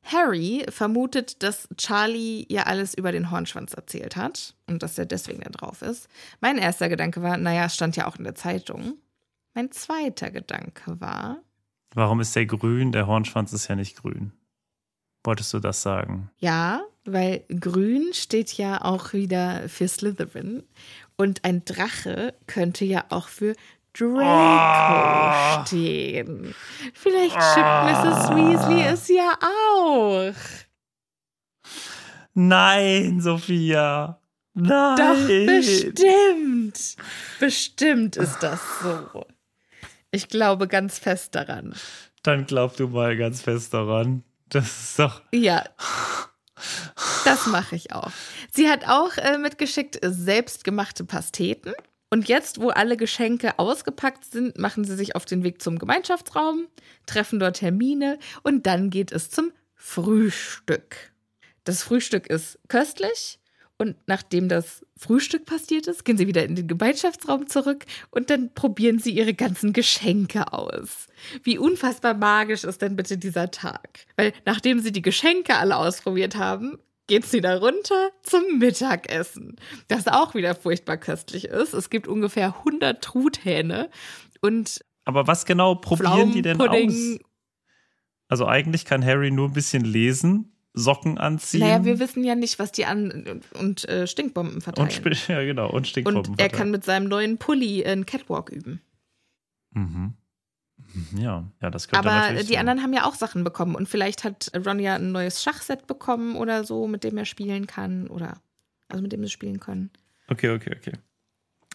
Harry vermutet, dass Charlie ihr alles über den Hornschwanz erzählt hat und dass er deswegen da drauf ist. Mein erster Gedanke war, naja, es stand ja auch in der Zeitung. Mein zweiter Gedanke war. Warum ist der grün? Der Hornschwanz ist ja nicht grün. Wolltest du das sagen? Ja, weil grün steht ja auch wieder für Slytherin. Und ein Drache könnte ja auch für Draco oh. stehen. Vielleicht schippt oh. Mrs. Weasley es ja auch. Nein, Sophia. Nein. Doch, bestimmt. Bestimmt ist das so. Ich glaube ganz fest daran. Dann glaub du mal ganz fest daran. Das ist doch. Ja. Das mache ich auch. Sie hat auch äh, mitgeschickt selbstgemachte Pasteten. Und jetzt, wo alle Geschenke ausgepackt sind, machen sie sich auf den Weg zum Gemeinschaftsraum, treffen dort Termine und dann geht es zum Frühstück. Das Frühstück ist köstlich und nachdem das Frühstück passiert ist, gehen sie wieder in den Gemeinschaftsraum zurück und dann probieren sie ihre ganzen Geschenke aus. Wie unfassbar magisch ist denn bitte dieser Tag? Weil nachdem sie die Geschenke alle ausprobiert haben, geht sie da runter zum Mittagessen, das auch wieder furchtbar köstlich ist. Es gibt ungefähr 100 Truthähne und aber was genau probieren die denn aus? Also eigentlich kann Harry nur ein bisschen lesen, Socken anziehen. Naja, wir wissen ja nicht, was die an und äh, Stinkbomben verteilen. Und, *laughs* ja, genau, und Stinkbomben. Und er verteilen. kann mit seinem neuen Pulli einen Catwalk üben. Mhm. Ja, ja, das könnte Aber die sein. anderen haben ja auch Sachen bekommen und vielleicht hat Ron ja ein neues Schachset bekommen oder so, mit dem er spielen kann oder also mit dem sie spielen können. Okay, okay, okay.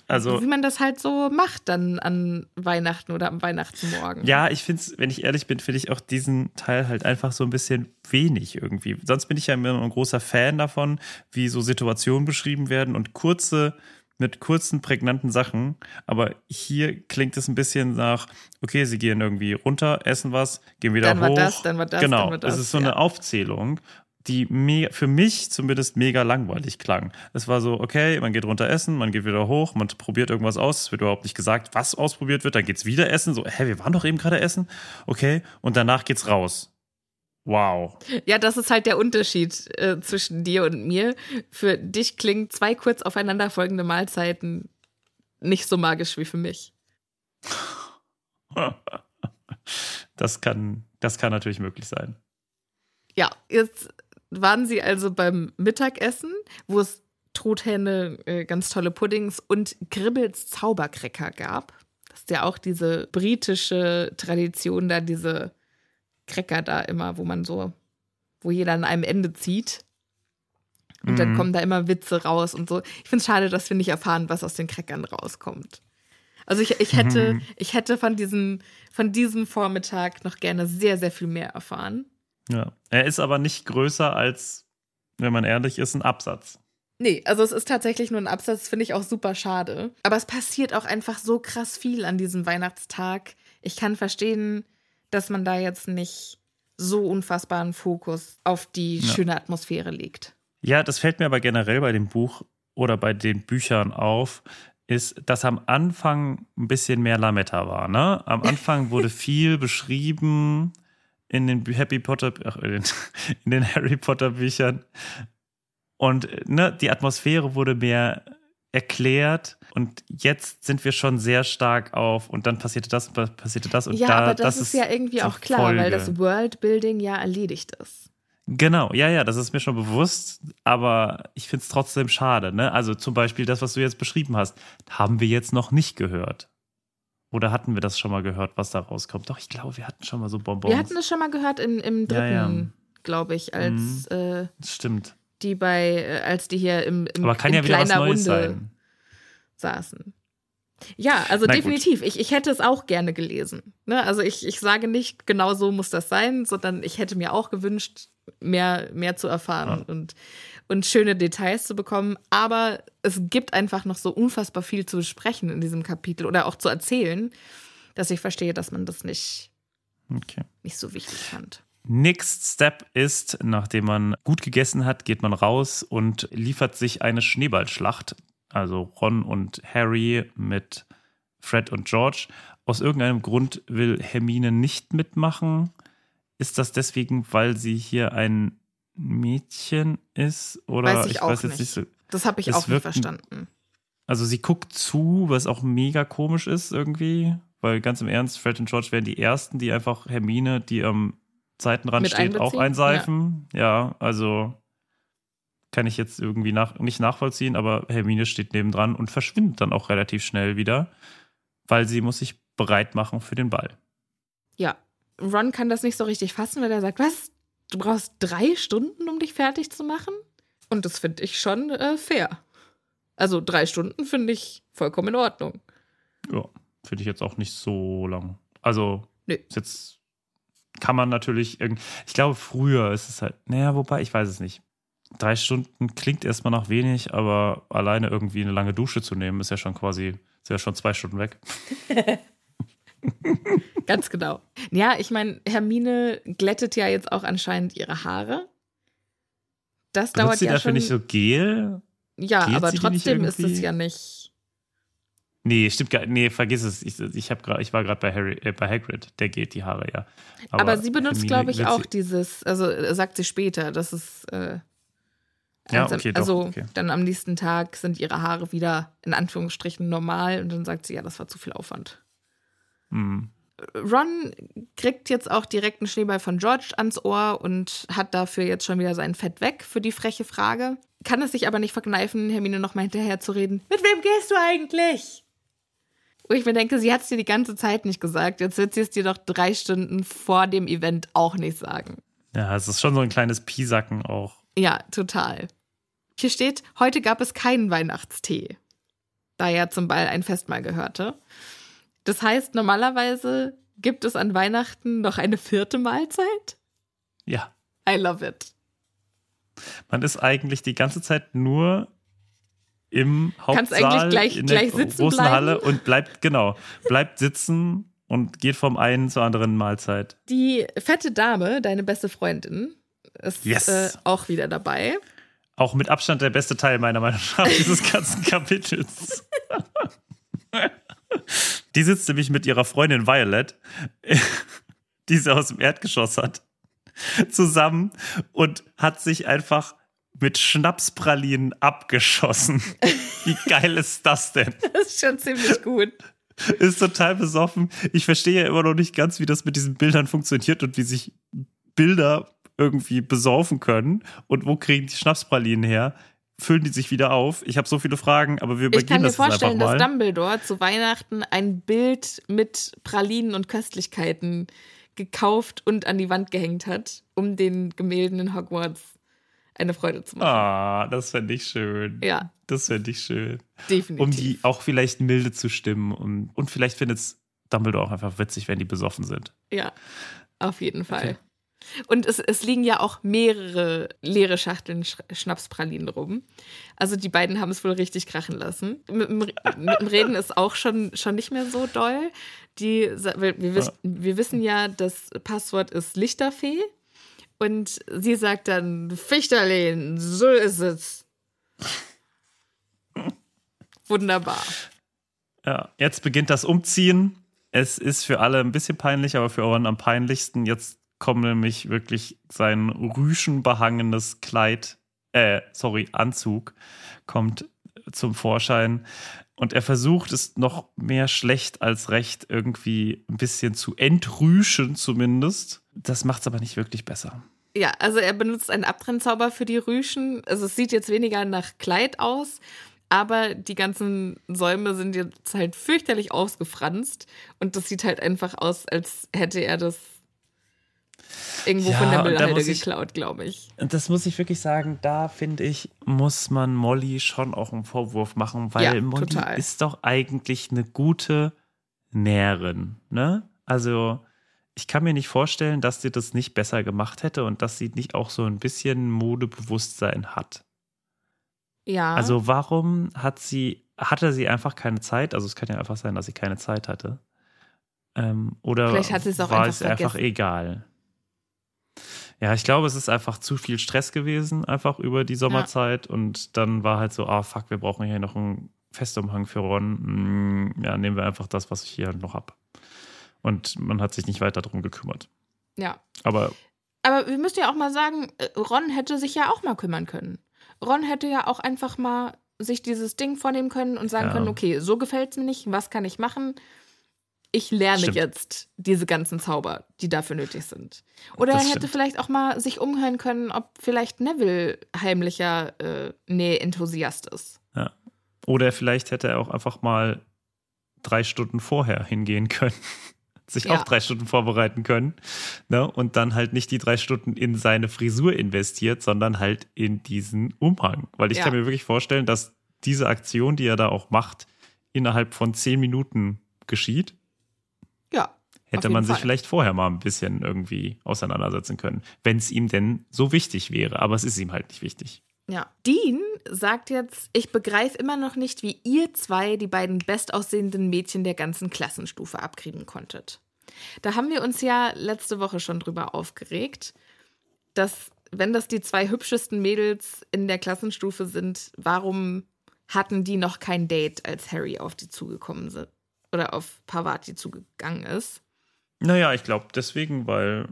Also, wie man das halt so macht dann an Weihnachten oder am Weihnachtsmorgen. Ja, ich finde es, wenn ich ehrlich bin, finde ich auch diesen Teil halt einfach so ein bisschen wenig irgendwie. Sonst bin ich ja immer ein großer Fan davon, wie so Situationen beschrieben werden und kurze mit kurzen, prägnanten Sachen. Aber hier klingt es ein bisschen nach, okay, sie gehen irgendwie runter, essen was, gehen wieder dann hoch. War das, dann war das, genau, dann war das. es ist so ja. eine Aufzählung, die me für mich zumindest mega langweilig klang. Es war so, okay, man geht runter essen, man geht wieder hoch, man probiert irgendwas aus, es wird überhaupt nicht gesagt, was ausprobiert wird, dann geht's wieder essen, so, hä, wir waren doch eben gerade essen, okay, und danach geht's raus. Wow. Ja, das ist halt der Unterschied äh, zwischen dir und mir. Für dich klingen zwei kurz aufeinanderfolgende Mahlzeiten nicht so magisch wie für mich. *laughs* Das kann, das kann natürlich möglich sein. Ja, jetzt waren sie also beim Mittagessen, wo es Truthähne, äh, ganz tolle Puddings und Gribbels Zaubercracker gab. Das ist ja auch diese britische Tradition, da diese Cracker da immer, wo man so, wo jeder an einem Ende zieht. Und mhm. dann kommen da immer Witze raus und so. Ich finde es schade, dass wir nicht erfahren, was aus den Crackern rauskommt. Also ich, ich hätte, mhm. ich hätte von diesem, von diesem Vormittag noch gerne sehr, sehr viel mehr erfahren. Ja. Er ist aber nicht größer als, wenn man ehrlich ist, ein Absatz. Nee, also es ist tatsächlich nur ein Absatz, finde ich auch super schade. Aber es passiert auch einfach so krass viel an diesem Weihnachtstag. Ich kann verstehen, dass man da jetzt nicht so unfassbaren Fokus auf die ja. schöne Atmosphäre legt. Ja, das fällt mir aber generell bei dem Buch oder bei den Büchern auf, ist, dass am Anfang ein bisschen mehr Lametta war. Ne? Am *laughs* Anfang wurde viel beschrieben in den Happy Potter, ach, in, den, *laughs* in den Harry Potter Büchern. Und ne, die Atmosphäre wurde mehr erklärt und jetzt sind wir schon sehr stark auf und dann passierte das und passierte das und ja, da, aber das, das ist ja irgendwie auch klar, Folge. weil das Worldbuilding ja erledigt ist. Genau, ja, ja, das ist mir schon bewusst, aber ich finde es trotzdem schade. Ne? Also zum Beispiel das, was du jetzt beschrieben hast, haben wir jetzt noch nicht gehört. Oder hatten wir das schon mal gehört, was da rauskommt? Doch, ich glaube, wir hatten schon mal so Bonbons. Wir hatten das schon mal gehört im, im dritten, ja, ja. glaube ich, als mhm. äh, stimmt. Die bei, äh, als die hier im, im Aber kann in ja wieder was Neues Runde sein. saßen. Ja, also Na definitiv. Ich, ich hätte es auch gerne gelesen. Ne? Also ich, ich sage nicht, genau so muss das sein, sondern ich hätte mir auch gewünscht, mehr, mehr zu erfahren ja. und, und schöne Details zu bekommen. Aber es gibt einfach noch so unfassbar viel zu besprechen in diesem Kapitel oder auch zu erzählen, dass ich verstehe, dass man das nicht, okay. nicht so wichtig fand. Next Step ist, nachdem man gut gegessen hat, geht man raus und liefert sich eine Schneeballschlacht also Ron und Harry mit Fred und George. Aus irgendeinem Grund will Hermine nicht mitmachen. ist das deswegen, weil sie hier ein Mädchen ist? Oder weiß ich, ich auch weiß jetzt nicht. so. Das habe ich auch nicht verstanden. Also sie guckt zu, was auch mega komisch ist irgendwie. Weil ganz im Ernst, Fred und George wären die ersten, die einfach Hermine, die am Seitenrand Mit steht, auch einseifen. Ja. ja, also kann ich jetzt irgendwie nach, nicht nachvollziehen, aber Hermine steht nebendran und verschwindet dann auch relativ schnell wieder, weil sie muss sich bereit machen für den Ball. Ja, Ron kann das nicht so richtig fassen, weil er sagt, was? Du brauchst drei Stunden, um dich fertig zu machen? Und das finde ich schon äh, fair. Also drei Stunden finde ich vollkommen in Ordnung. Ja, finde ich jetzt auch nicht so lang. Also, nee. jetzt kann man natürlich irgendwie. Ich glaube, früher ist es halt. Naja, wobei, ich weiß es nicht. Drei Stunden klingt erstmal noch wenig, aber alleine irgendwie eine lange Dusche zu nehmen, ist ja schon quasi, ist ja schon zwei Stunden weg. *laughs* Ganz genau. Ja, ich meine, Hermine glättet ja jetzt auch anscheinend ihre Haare. Das Benutzt dauert sie ja dafür schon. nicht so Gel? Ja, Geht aber trotzdem ist es ja nicht. Nee, stimmt gar Nee, vergiss es. Ich, ich, grad, ich war gerade bei, Harry, äh, bei Hagrid. Der geht die Haare, ja. Aber, aber sie benutzt, glaube ich, auch dieses, also äh, sagt sie später, dass es. Äh, ja, okay, doch, also okay. dann am nächsten Tag sind ihre Haare wieder in Anführungsstrichen normal und dann sagt sie, ja, das war zu viel Aufwand. Mhm. Ron kriegt jetzt auch direkt einen Schneeball von George ans Ohr und hat dafür jetzt schon wieder sein Fett weg für die freche Frage. Kann es sich aber nicht verkneifen, Hermine nochmal hinterher zu reden. Mit wem gehst du eigentlich? Wo ich mir denke, sie hat es dir die ganze Zeit nicht gesagt. Jetzt wird sie es dir doch drei Stunden vor dem Event auch nicht sagen. Ja, es ist schon so ein kleines Piesacken auch. Ja, total. Hier steht, heute gab es keinen Weihnachtstee. Da ja zum Ball ein Festmahl gehörte. Das heißt, normalerweise gibt es an Weihnachten noch eine vierte Mahlzeit? Ja. I love it. Man ist eigentlich die ganze Zeit nur im Hauptsaal Kannst eigentlich gleich, in der gleich sitzen großen bleiben? Halle und bleibt genau, bleibt sitzen und geht vom einen zur anderen Mahlzeit. Die fette Dame, deine beste Freundin, ist Yes. äh, auch wieder dabei. Auch mit Abstand der beste Teil meiner Meinung nach dieses ganzen *laughs* Kapitels. *laughs* Die sitzt nämlich mit ihrer Freundin Violet, *laughs* die sie aus dem Erdgeschoss hat, zusammen und hat sich einfach mit Schnapspralinen abgeschossen. *laughs* Wie geil ist das denn? Das ist schon ziemlich gut. Ist total besoffen. Ich verstehe ja immer noch nicht ganz, wie das mit diesen Bildern funktioniert und wie sich Bilder irgendwie besaufen können und wo kriegen die Schnapspralinen her? Füllen die sich wieder auf? Ich habe so viele Fragen, aber wir Ich kann übergehen mir das jetzt einfach vorstellen, dass mal. Dumbledore zu Weihnachten ein Bild mit Pralinen und Köstlichkeiten gekauft und an die Wand gehängt hat, um den Gemälden in Hogwarts eine Freude zu machen. Ah, das fände ich schön. Ja, Das fände ich schön. definitiv. Um die auch vielleicht milde zu stimmen. Und, und vielleicht findet es Dumbledore auch einfach witzig, wenn die besoffen sind. Ja, auf jeden Fall. Okay. Und es, es liegen ja auch mehrere leere Schachteln Sch Schnapspralinen rum. Also die beiden haben es wohl richtig krachen lassen. Mit, dem- mit dem Reden ist auch schon, schon nicht mehr so doll. Die, wir, wir, wiss, wir wissen ja, das Passwort ist Lichterfee. Und sie sagt dann, Fichterlin, so ist es. Wunderbar. Ja, jetzt beginnt das Umziehen. Es ist für alle ein bisschen peinlich, aber für Oren am peinlichsten. Jetzt kommt nämlich wirklich sein rüschenbehangenes Kleid, äh, sorry, Anzug, kommt zum Vorschein. Und er versucht es noch mehr schlecht als recht irgendwie ein bisschen zu entrüschen, zumindest. Das macht es aber nicht wirklich besser. Ja, also er benutzt einen Abtrennzauber für die Rüschen. Also es sieht jetzt weniger nach Kleid aus, aber die ganzen Säume sind jetzt halt fürchterlich ausgefranst und das sieht halt einfach aus, als hätte er das irgendwo Ja, von der Müllhalde ich- geklaut, glaube ich. Und das muss ich wirklich sagen, da finde ich, muss man Molly schon auch einen Vorwurf machen, weil Ja, Molly total. ist doch eigentlich eine gute Näherin, ne? Also, ich kann mir nicht vorstellen, dass sie das nicht besser gemacht hätte und dass sie nicht auch so ein bisschen Modebewusstsein hat. Ja. Also, warum hat sie, hatte sie einfach keine Zeit? Also, es kann ja einfach sein, dass sie keine Zeit hatte. Ähm, oder Vielleicht hat sie es auch war einfach es einfach vergessen. egal? Ja, ich glaube, es ist einfach zu viel Stress gewesen, einfach über die Sommerzeit. Und dann war halt so, ah, fuck, wir brauchen hier noch einen Festumhang für Ron. Mm, Ja, nehmen wir einfach das, was ich hier noch hab. Und man hat sich nicht weiter drum gekümmert. Ja. Aber Aber wir müssen ja auch mal sagen, äh, Ron hätte sich ja auch mal kümmern können. Ron hätte ja auch einfach mal sich dieses Ding vornehmen können und sagen Ja. können, okay, so gefällt es mir nicht, was kann ich machen? Ich lerne Stimmt. jetzt diese ganzen Zauber, die dafür nötig sind. Oder Das er hätte stimmt. vielleicht auch mal sich umhören können, ob vielleicht Neville heimlicher äh, Nähe-Enthusiast ist. Oder vielleicht hätte er auch einfach mal drei Stunden vorher hingehen können. *laughs* Sich Ja. auch drei Stunden vorbereiten können. Ne? Und dann halt nicht die drei Stunden in seine Frisur investiert, sondern halt in diesen Umhang. Weil ich Ja. kann mir wirklich vorstellen, dass diese Aktion, die er da auch macht, innerhalb von zehn Minuten geschieht. Hätte man sich Fall. vielleicht vorher mal ein bisschen irgendwie auseinandersetzen können, wenn es ihm denn so wichtig wäre. Aber es ist ihm halt nicht wichtig. Ja. Dean sagt jetzt, ich begreife immer noch nicht, wie ihr zwei die beiden bestaussehenden Mädchen der ganzen Klassenstufe abkriegen konntet. Da haben wir uns ja letzte Woche schon drüber aufgeregt, dass, wenn das die zwei hübschesten Mädels in der Klassenstufe sind, warum hatten die noch kein Date, als Harry auf die zugekommen sind? Oder auf Pavati zugegangen ist? Naja, ich glaube deswegen, weil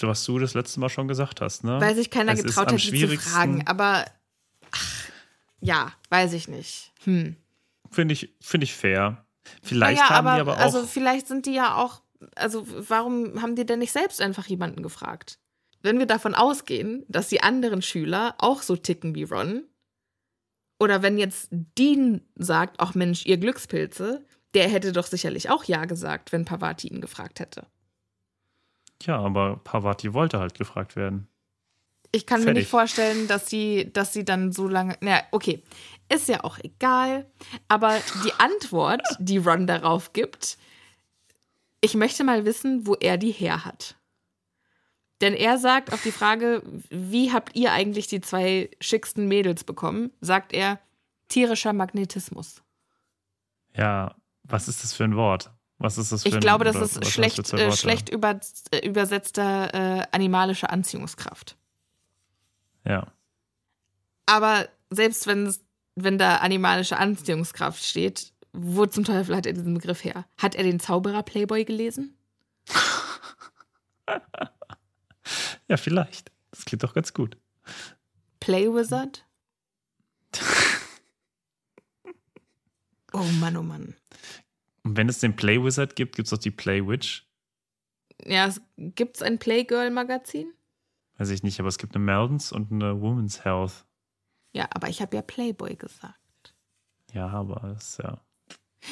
was du das letzte Mal schon gesagt hast, ne? Weil sich keiner Es getraut hat, die zu fragen. Aber, ach, ja, weiß ich nicht. Hm. Finde ich, finde ich fair. Vielleicht Naja, haben aber, die aber auch. also vielleicht sind die ja auch, also warum haben die denn nicht selbst einfach jemanden gefragt? Wenn wir davon ausgehen, dass die anderen Schüler auch so ticken wie Ron, oder wenn jetzt Dean sagt, ach Mensch, ihr Glückspilze, der hätte doch sicherlich auch Ja gesagt, wenn Pavati ihn gefragt hätte. ja, aber Pavati wollte halt gefragt werden. Ich kann mir Fertig. nicht vorstellen, dass sie, dass sie dann so lange. Na, okay. Ist ja auch egal. Aber die Antwort, *laughs* die Ron darauf gibt, ich möchte mal wissen, wo er die her hat. Denn er sagt auf die Frage, wie habt ihr eigentlich die zwei schicksten Mädels bekommen, sagt er tierischer Magnetismus. Ja, was ist das für ein Wort? Was ist das für Ich ein glaube, das oder ist schlecht, äh, schlecht über, äh, übersetzter äh, animalische Anziehungskraft. Ja. Aber selbst wenn, wenn da animalische Anziehungskraft steht, wo zum Teufel hat er diesen Begriff her? Hat er den Zauberer Playboy gelesen? *laughs* Ja, vielleicht. Das klingt doch ganz gut. Play Wizard? *laughs* Oh Mann, oh Mann. Und wenn es den Play Wizard gibt, gibt es auch die Play Witch. Ja, es- gibt's ein Playgirl-Magazin? Weiß ich nicht, aber es gibt eine Meldons und eine Women's Health. Ja, aber ich habe ja Playboy gesagt. Ja, aber ist ja.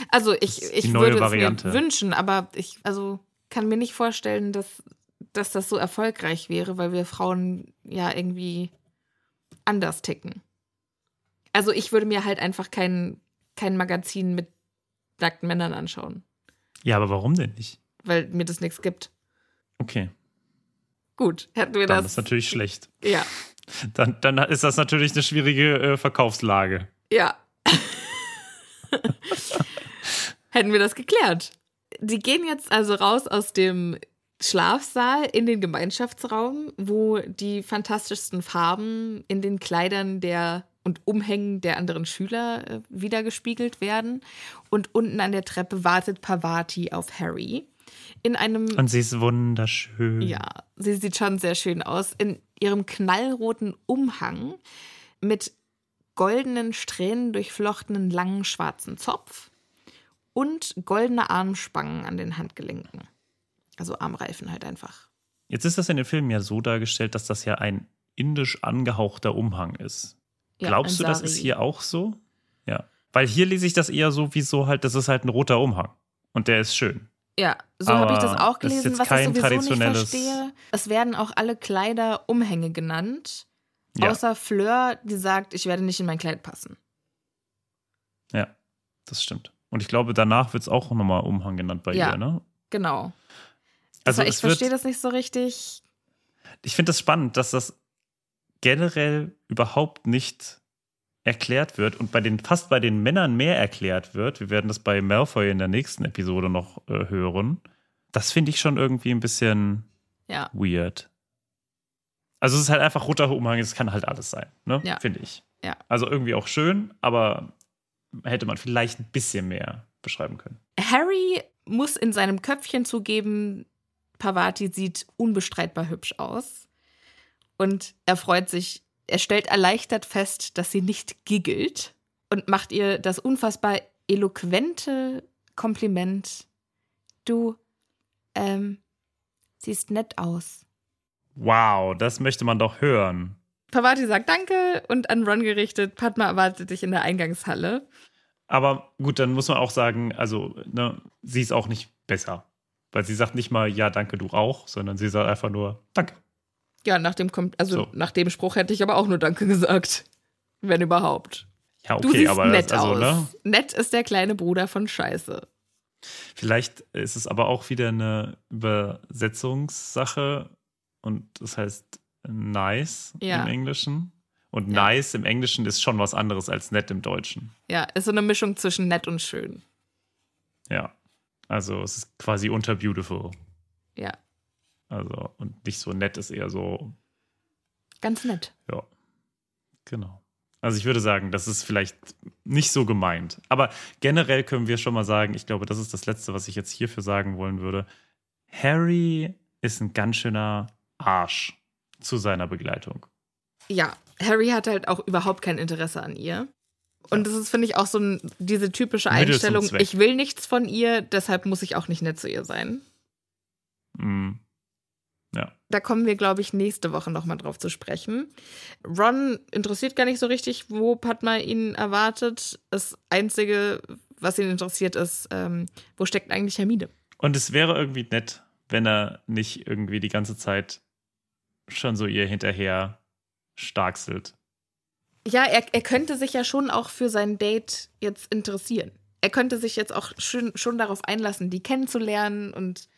Also ich, ich würde es Variante. mir wünschen, aber ich also kann mir nicht vorstellen, dass, dass das so erfolgreich wäre, weil wir Frauen ja irgendwie anders ticken. Also ich würde mir halt einfach kein, kein Magazin mit nackten Männern anschauen, Ja, aber warum denn nicht? weil mir das nichts gibt. Okay, Gut, hätten wir dann das. ist natürlich schlecht. ja, Dann, dann ist das natürlich eine schwierige äh, Verkaufslage. ja. *laughs* hätten wir das geklärt. Die gehen jetzt also raus aus dem Schlafsaal in den Gemeinschaftsraum, wo die fantastischsten Farben in den Kleidern der und Umhängen der anderen Schüler äh, wiedergespiegelt werden. Und unten an der Treppe wartet Pavati auf Harry. In einem Und sie ist wunderschön. ja, sie sieht schon sehr schön aus. In ihrem knallroten Umhang mit goldenen Strähnen durchflochtenen langen schwarzen Zopf und goldene Armspangen an den Handgelenken. Also Armreifen halt einfach. Jetzt ist das in den Filmen ja so dargestellt, dass das ja ein indisch angehauchter Umhang ist. Ja, Glaubst du, das ist hier auch so? Ja. Weil hier lese ich das eher so wie so halt, das ist halt ein roter Umhang. Und der ist schön. Ja, so habe ich das auch das ist gelesen, jetzt was ich sowieso nicht traditionelles- verstehe. Es werden auch alle Kleider Umhänge genannt, Ja. außer Fleur, die sagt, ich werde nicht in mein Kleid passen. Ja, das stimmt. Und ich glaube, danach wird es auch nochmal Umhang genannt bei Ja. ihr, ne? Genau. Also Also ich verstehe das nicht so richtig. ich finde das spannend, dass das generell überhaupt nicht erklärt wird und bei den, fast bei den Männern mehr erklärt wird. Wir werden das bei Malfoy in der nächsten Episode noch äh, hören. Das finde ich schon irgendwie ein bisschen Ja. weird. Also es ist halt einfach roter Umhang, es kann halt alles sein, ne? Ja. Finde ich. Ja. Also irgendwie auch schön, aber hätte man vielleicht ein bisschen mehr beschreiben können. Harry muss in seinem Köpfchen zugeben, Pavati sieht unbestreitbar hübsch aus. Und er freut sich, er stellt erleichtert fest, dass sie nicht giggelt und macht ihr das unfassbar eloquente Kompliment. Du, ähm, siehst nett aus. Wow, das möchte man doch hören. Pavati sagt Danke und an Ron gerichtet, Padma erwartet dich in der Eingangshalle. Aber gut, dann muss man auch sagen, also, ne, sie ist auch nicht besser. Weil sie sagt nicht mal, ja, danke, du auch, sondern sie sagt einfach nur, danke. Ja, nach dem, also So. nach dem Spruch hätte ich aber auch nur Danke gesagt. Wenn überhaupt. Ja, Du okay, siehst aber nett also, aus. ne? Nett ist der kleine Bruder von Scheiße. Vielleicht ist es aber auch wieder eine Übersetzungssache und das heißt nice Ja. im Englischen. Und Ja. nice im Englischen ist schon was anderes als nett im Deutschen. Ja, ist so eine Mischung zwischen nett und schön. Ja. Also es ist quasi unter beautiful. Ja, Also, und nicht so nett ist eher so, ganz nett. ja. Genau. Also ich würde sagen, das ist vielleicht nicht so gemeint. Aber generell können wir schon mal sagen, ich glaube, das ist das Letzte, was ich jetzt hierfür sagen wollen würde. Harry ist ein ganz schöner Arsch zu seiner Begleitung. Ja, Harry hat halt auch überhaupt kein Interesse an ihr. Und das ist, finde ich, auch so ein, diese typische Einstellung, ich will nichts von ihr, deshalb muss ich auch nicht nett zu ihr sein. Mm. Da kommen wir, glaube ich, nächste Woche nochmal drauf zu sprechen. Ron interessiert gar nicht so richtig, wo Padma ihn erwartet. Das Einzige, was ihn interessiert, ist, ähm, wo steckt eigentlich Hermine? Und es wäre irgendwie nett, wenn er nicht irgendwie die ganze Zeit schon so ihr hinterher starkselt. Ja, er, er könnte sich ja schon auch für sein Date jetzt interessieren. Er könnte sich jetzt auch schon, schon darauf einlassen, die kennenzulernen und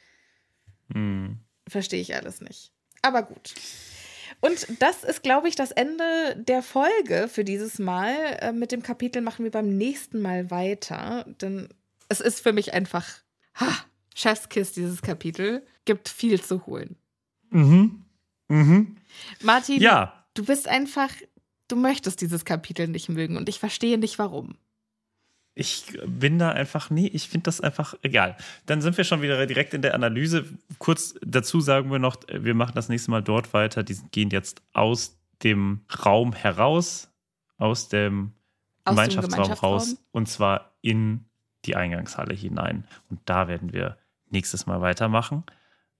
Mm. Verstehe ich alles nicht. Aber gut. Und das ist, glaube ich, das Ende der Folge für dieses Mal. Äh, mit dem Kapitel machen wir beim nächsten Mal weiter, denn es ist für mich einfach ha, Chefskiss, dieses Kapitel. Gibt viel zu holen. Mhm. Mhm. Martin, Ja, du bist einfach, du möchtest dieses Kapitel nicht mögen und ich verstehe nicht warum. Ich bin da einfach, nee, ich finde das einfach egal. Dann sind wir schon wieder direkt in der Analyse. Kurz dazu sagen wir noch, wir machen das nächste Mal dort weiter. Die gehen jetzt aus dem Raum heraus, aus dem Aus Gemeinschaftsraum? raus und zwar in die Eingangshalle hinein. Und da werden wir nächstes Mal weitermachen.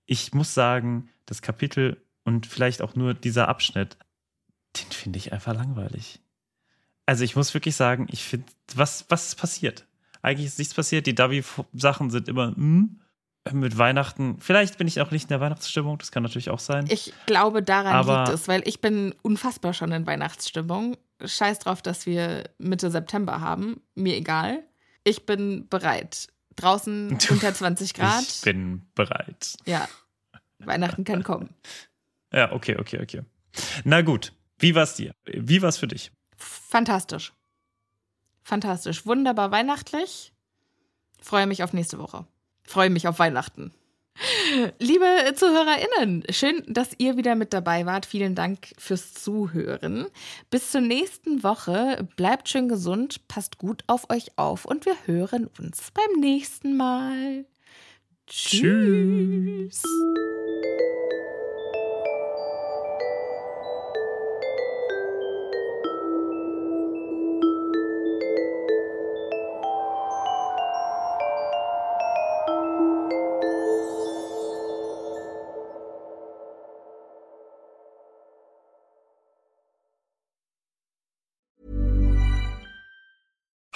Ich muss sagen, das Kapitel und vielleicht auch nur dieser Abschnitt, den finde ich einfach langweilig. Also ich muss wirklich sagen, ich finde, was, was ist passiert? Eigentlich ist nichts passiert. Die Davi-Sachen sind immer hm, mit Weihnachten. Vielleicht bin ich auch nicht in der Weihnachtsstimmung, das kann natürlich auch sein. Ich glaube, daran Aber- liegt es, weil ich bin unfassbar schon in Weihnachtsstimmung. Scheiß drauf, dass wir Mitte September haben. Mir egal. Ich bin bereit. Draußen *laughs* unter 20 Grad. Ich bin bereit. Ja. Weihnachten kann kommen. Ja, okay, okay, okay. Na gut, wie war's dir? Wie war's für dich? Fantastisch. Fantastisch. Wunderbar weihnachtlich. Freue mich auf nächste Woche. Freue mich auf Weihnachten. *laughs* Liebe ZuhörerInnen, schön, dass ihr wieder mit dabei wart. Vielen Dank fürs Zuhören. Bis zur nächsten Woche. Bleibt schön gesund, passt gut auf euch auf und wir hören uns beim nächsten Mal. Tschüss.